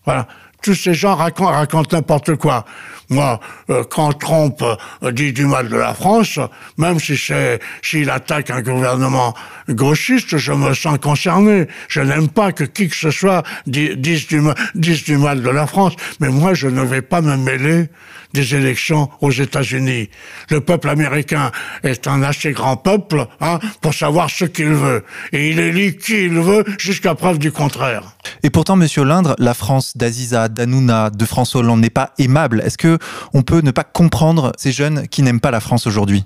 [SPEAKER 2] Voilà tous ces gens racontent, n'importe quoi. Moi, euh, quand Trump euh, dit du mal de la France, même si c'est s'il attaque un gouvernement gauchiste, je me sens concerné. Je n'aime pas que qui que ce soit dise du mal de la France, mais moi, je ne vais pas me mêler des élections aux États-Unis. Le peuple américain est un assez grand peuple hein, pour savoir ce qu'il veut. Et il élit qui il veut jusqu'à preuve du contraire.
[SPEAKER 1] Et pourtant, Monsieur Lindre, la France d'Aziza, d'Anouna, de François Hollande n'est pas aimable. Est-ce que on peut ne pas comprendre ces jeunes qui n'aiment pas la France aujourd'hui?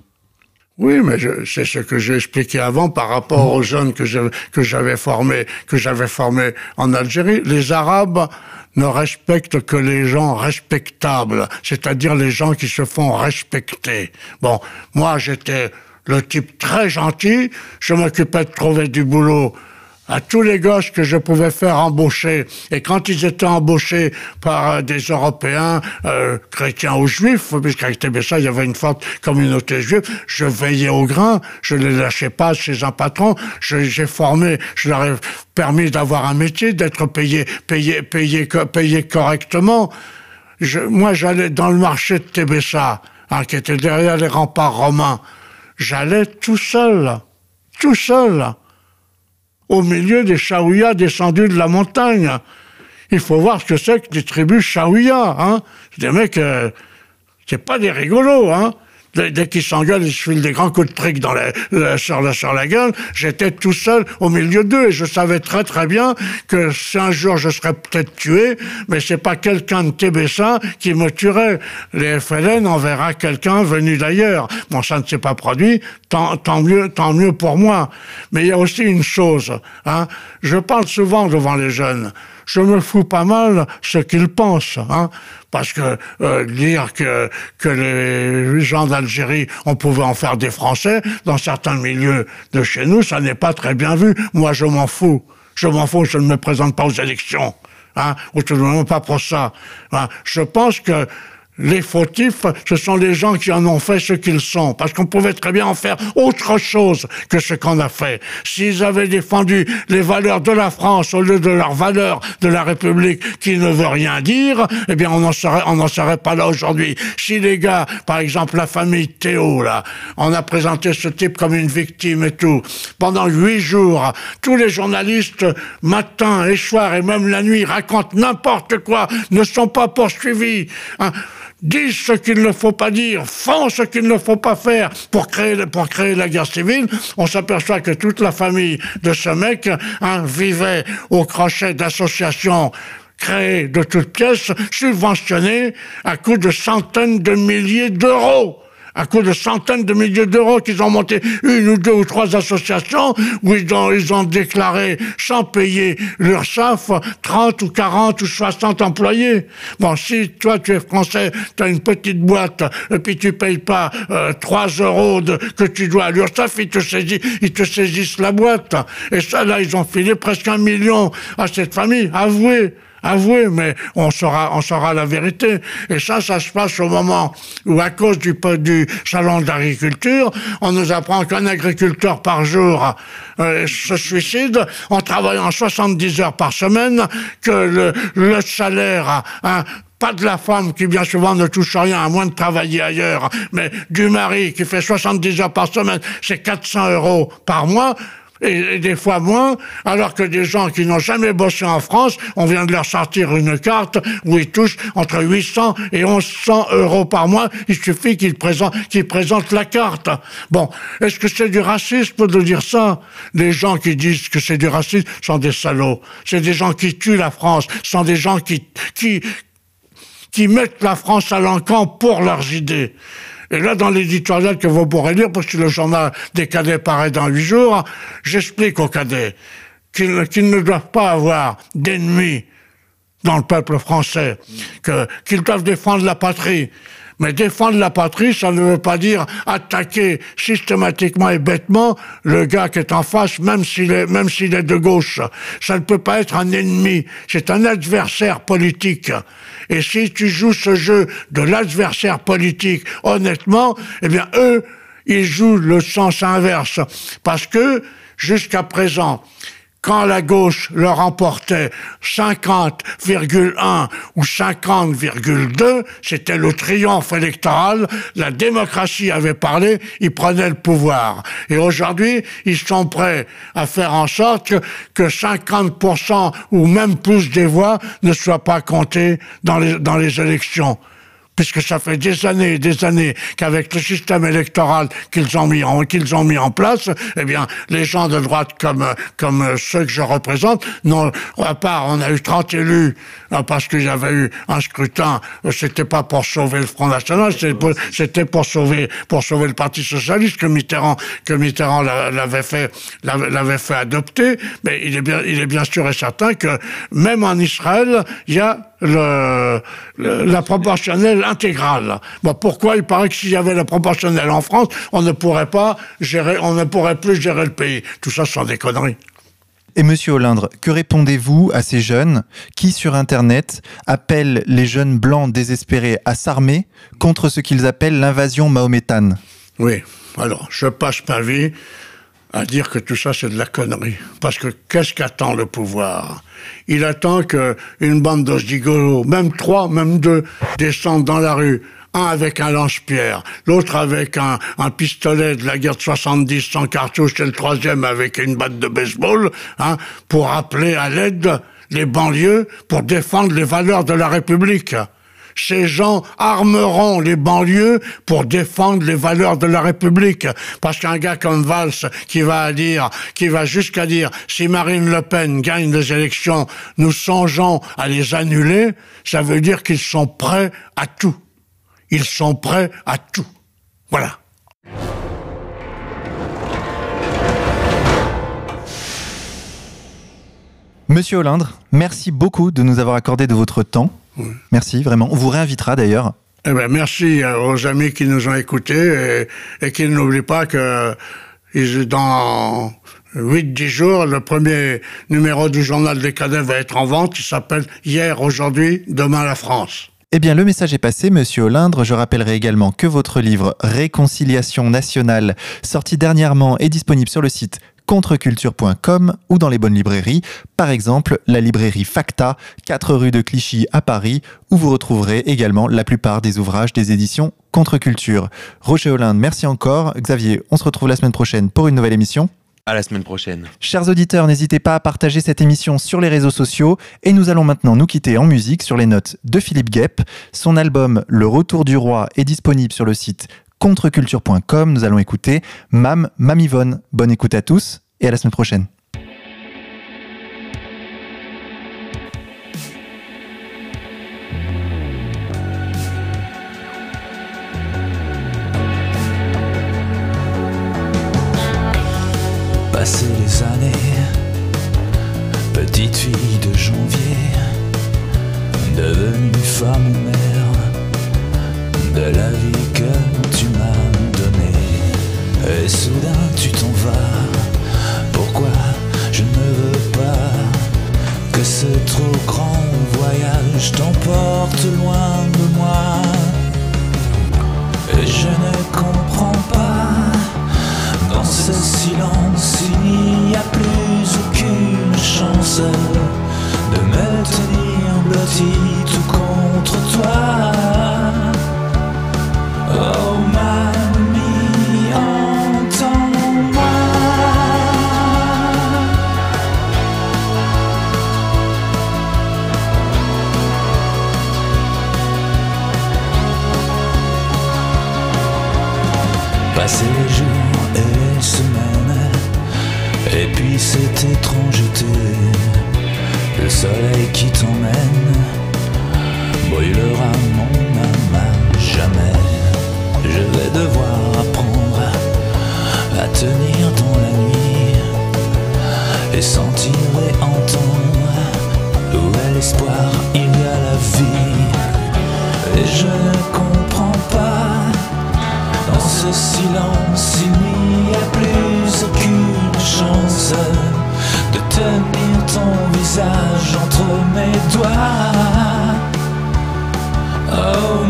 [SPEAKER 2] Oui, mais c'est ce que j'ai expliqué avant par rapport aux jeunes que j'avais formés, que j'avais formés en Algérie. Les Arabes ne respectent que les gens respectables, c'est-à-dire les gens qui se font respecter. Bon, moi j'étais le type très gentil, je m'occupais de trouver du boulot à tous les gosses que je pouvais faire embaucher. Et quand ils étaient embauchés par euh, des Européens, euh, chrétiens ou juifs, puisqu'à ça, il y avait une forte communauté juive, je veillais au grain, je ne les lâchais pas chez un patron, j'ai formé, je leur ai permis d'avoir un métier, d'être payé, payé, payé, payé correctement. Je, moi, j'allais dans le marché de Tébessa, hein, qui était derrière les remparts romains. J'allais tout seul, tout seul au milieu des Chaouïas descendus de la montagne. Il faut voir ce que c'est que des tribus Chaouïas. Hein. C'est des mecs, euh, c'est pas des rigolos. Hein. Dès, qu'ils s'engueulent, ils se filent des grands coups de trick dans la, sur, la, sur la gueule. J'étais tout seul au milieu d'eux et je savais très très bien que si un jour je serais peut-être tué, mais c'est pas quelqu'un de Tébessa qui me tuerait. Les FLN enverra quelqu'un venu d'ailleurs. Bon, ça ne s'est pas produit, tant, tant, mieux, tant mieux pour moi. Mais il y a aussi une chose. Hein. Je parle souvent devant les jeunes je me fous pas mal ce qu'ils pensent. Hein, parce que euh, dire que, que les gens d'Algérie, on pouvait en faire des Français, dans certains milieux de chez nous, ça n'est pas très bien vu. Moi, je m'en fous. Je m'en fous, je ne me présente pas aux élections. Hein, ou tout le monde pas pour ça. Hein. Je pense que les fautifs, ce sont les gens qui en ont fait ce qu'ils sont, parce qu'on pouvait très bien en faire autre chose que ce qu'on a fait. S'ils avaient défendu les valeurs de la France au lieu de leurs valeurs de la République, qui ne veut rien dire, eh bien, on n'en serait, serait pas là aujourd'hui. Si les gars, par exemple, la famille Théo, là, on a présenté ce type comme une victime et tout, pendant huit jours, tous les journalistes, matin et soir et même la nuit, racontent n'importe quoi, ne sont pas poursuivis. Hein disent ce qu'il ne faut pas dire, font ce qu'il ne faut pas faire pour créer, pour créer la guerre civile, on s'aperçoit que toute la famille de ce mec hein, vivait au crochet d'associations créées de toutes pièces, subventionnées à coût de centaines de milliers d'euros à cause de centaines de milliers d'euros qu'ils ont monté une ou deux ou trois associations où ils ont, ils ont déclaré sans payer leur SAF 30 ou 40 ou 60 employés. Bon, si toi tu es français, tu as une petite boîte et puis tu payes pas euh, 3 euros de, que tu dois à l'URSSAF, ils te, saisissent, ils te saisissent la boîte. Et ça, là, ils ont filé presque un million à cette famille. Avouez. Avouez, mais on saura, on saura la vérité. Et ça, ça se passe au moment où, à cause du, du salon d'agriculture, on nous apprend qu'un agriculteur par jour euh, se suicide en travaillant 70 heures par semaine, que le, le salaire hein, pas de la femme qui bien souvent ne touche rien à moins de travailler ailleurs, mais du mari qui fait 70 heures par semaine, c'est 400 euros par mois et, des fois moins, alors que des gens qui n'ont jamais bossé en France, on vient de leur sortir une carte où ils touchent entre 800 et 1100 euros par mois. Il suffit qu'ils présentent, la carte. Bon, est-ce que c'est du racisme de dire ça? Les gens qui disent que c'est du racisme sont des salauds. C'est des gens qui tuent la France, sont des gens qui, qui, qui mettent la France à l'encan pour leurs idées. Et là, dans l'éditorial que vous pourrez lire, parce que le journal des cadets paraît dans huit jours, j'explique aux cadets qu'ils ne doivent pas avoir d'ennemis dans le peuple français, qu'ils doivent défendre la patrie, mais défendre la patrie, ça ne veut pas dire attaquer systématiquement et bêtement le gars qui est en face, même s'il est, même s'il est de gauche. Ça ne peut pas être un ennemi. C'est un adversaire politique. Et si tu joues ce jeu de l'adversaire politique honnêtement, eh bien, eux, ils jouent le sens inverse. Parce que, jusqu'à présent, quand la gauche leur emportait 50,1 ou 50,2, c'était le triomphe électoral, la démocratie avait parlé, ils prenaient le pouvoir. Et aujourd'hui, ils sont prêts à faire en sorte que, 50% ou même plus des voix ne soient pas comptées dans les, dans les élections puisque ça fait des années et des années qu'avec le système électoral qu'ils ont mis en, qu'ils ont mis en place, eh bien, les gens de droite comme, comme ceux que je représente, non, à part, on a eu 30 élus, hein, parce qu'il y avait eu un scrutin, c'était pas pour sauver le Front National, c'était pour, sauver, pour sauver le Parti Socialiste que Mitterrand, que Mitterrand l'avait fait, l'avait fait adopter, mais il est bien, il est bien sûr et certain que même en Israël, il y a le, la proportionnelle intégrale. Bon, pourquoi? Il paraît que s'il y avait la proportionnelle en France, on ne pourrait pas gérer, on ne pourrait plus gérer le pays. Tout ça, ce sont des conneries.
[SPEAKER 1] Et Monsieur Hollindre, que répondez-vous à ces jeunes qui, sur Internet, appellent les jeunes blancs désespérés à s'armer contre ce qu'ils appellent l'invasion mahométane?
[SPEAKER 2] Oui, alors, je passe ma vie à dire que tout ça c'est de la connerie. Parce que qu'est-ce qu'attend le pouvoir? Il attend qu'une bande d'osdigolos, même trois, même deux, descendent dans la rue. Un avec un lance-pierre, l'autre avec un, un, pistolet de la guerre de 70 sans cartouche et le troisième avec une batte de baseball, hein, pour appeler à l'aide les banlieues pour défendre les valeurs de la République ces gens armeront les banlieues pour défendre les valeurs de la République. Parce qu'un gars comme Valls qui va dire, qui va jusqu'à dire, si Marine Le Pen gagne les élections, nous songeons à les annuler, ça veut dire qu'ils sont prêts à tout. Ils sont prêts à tout. Voilà.
[SPEAKER 1] Monsieur Hollindre, merci beaucoup de nous avoir accordé de votre temps. Merci, vraiment. On vous réinvitera d'ailleurs.
[SPEAKER 2] Eh ben, merci aux amis qui nous ont écoutés et, et qu'ils n'oublient pas que dans 8-10 jours, le premier numéro du journal des cadets va être en vente. Il s'appelle Hier, aujourd'hui, demain la France.
[SPEAKER 1] Eh bien, le message est passé, monsieur Olindre. Je rappellerai également que votre livre Réconciliation nationale, sorti dernièrement, est disponible sur le site contreculture.com ou dans les bonnes librairies, par exemple la librairie Facta, 4 rue de Clichy à Paris, où vous retrouverez également la plupart des ouvrages des éditions Contreculture. Roger Hollande, merci encore. Xavier, on se retrouve la semaine prochaine pour une nouvelle émission.
[SPEAKER 3] À la semaine prochaine.
[SPEAKER 1] Chers auditeurs, n'hésitez pas à partager cette émission sur les réseaux sociaux et nous allons maintenant nous quitter en musique sur les notes de Philippe Guep. Son album Le Retour du Roi est disponible sur le site contreculture.com. Nous allons écouter Mam Mamivonne. Bonne écoute à tous et à la semaine prochaine.
[SPEAKER 4] Passer les années, petite fille de janvier, devenue femme ou mère, de la vie que tu m'as donnée. Et soudain tu t'en vas, pourquoi je ne veux pas que ce trop grand voyage t'emporte loin de moi? Et je ne comprends pas. Dans ce silence, il n'y a plus aucune chance de me tenir blotti tout contre toi. Cette étrangeté, le soleil qui t'emmène, brûlera mon âme à jamais. Je vais devoir apprendre à tenir dans la nuit, et sentir et entendre où est l'espoir, il y a la vie, et je ne comprends pas. Dans ce silence, il n'y a plus aucune de tenir ton visage entre mes doigts. Oh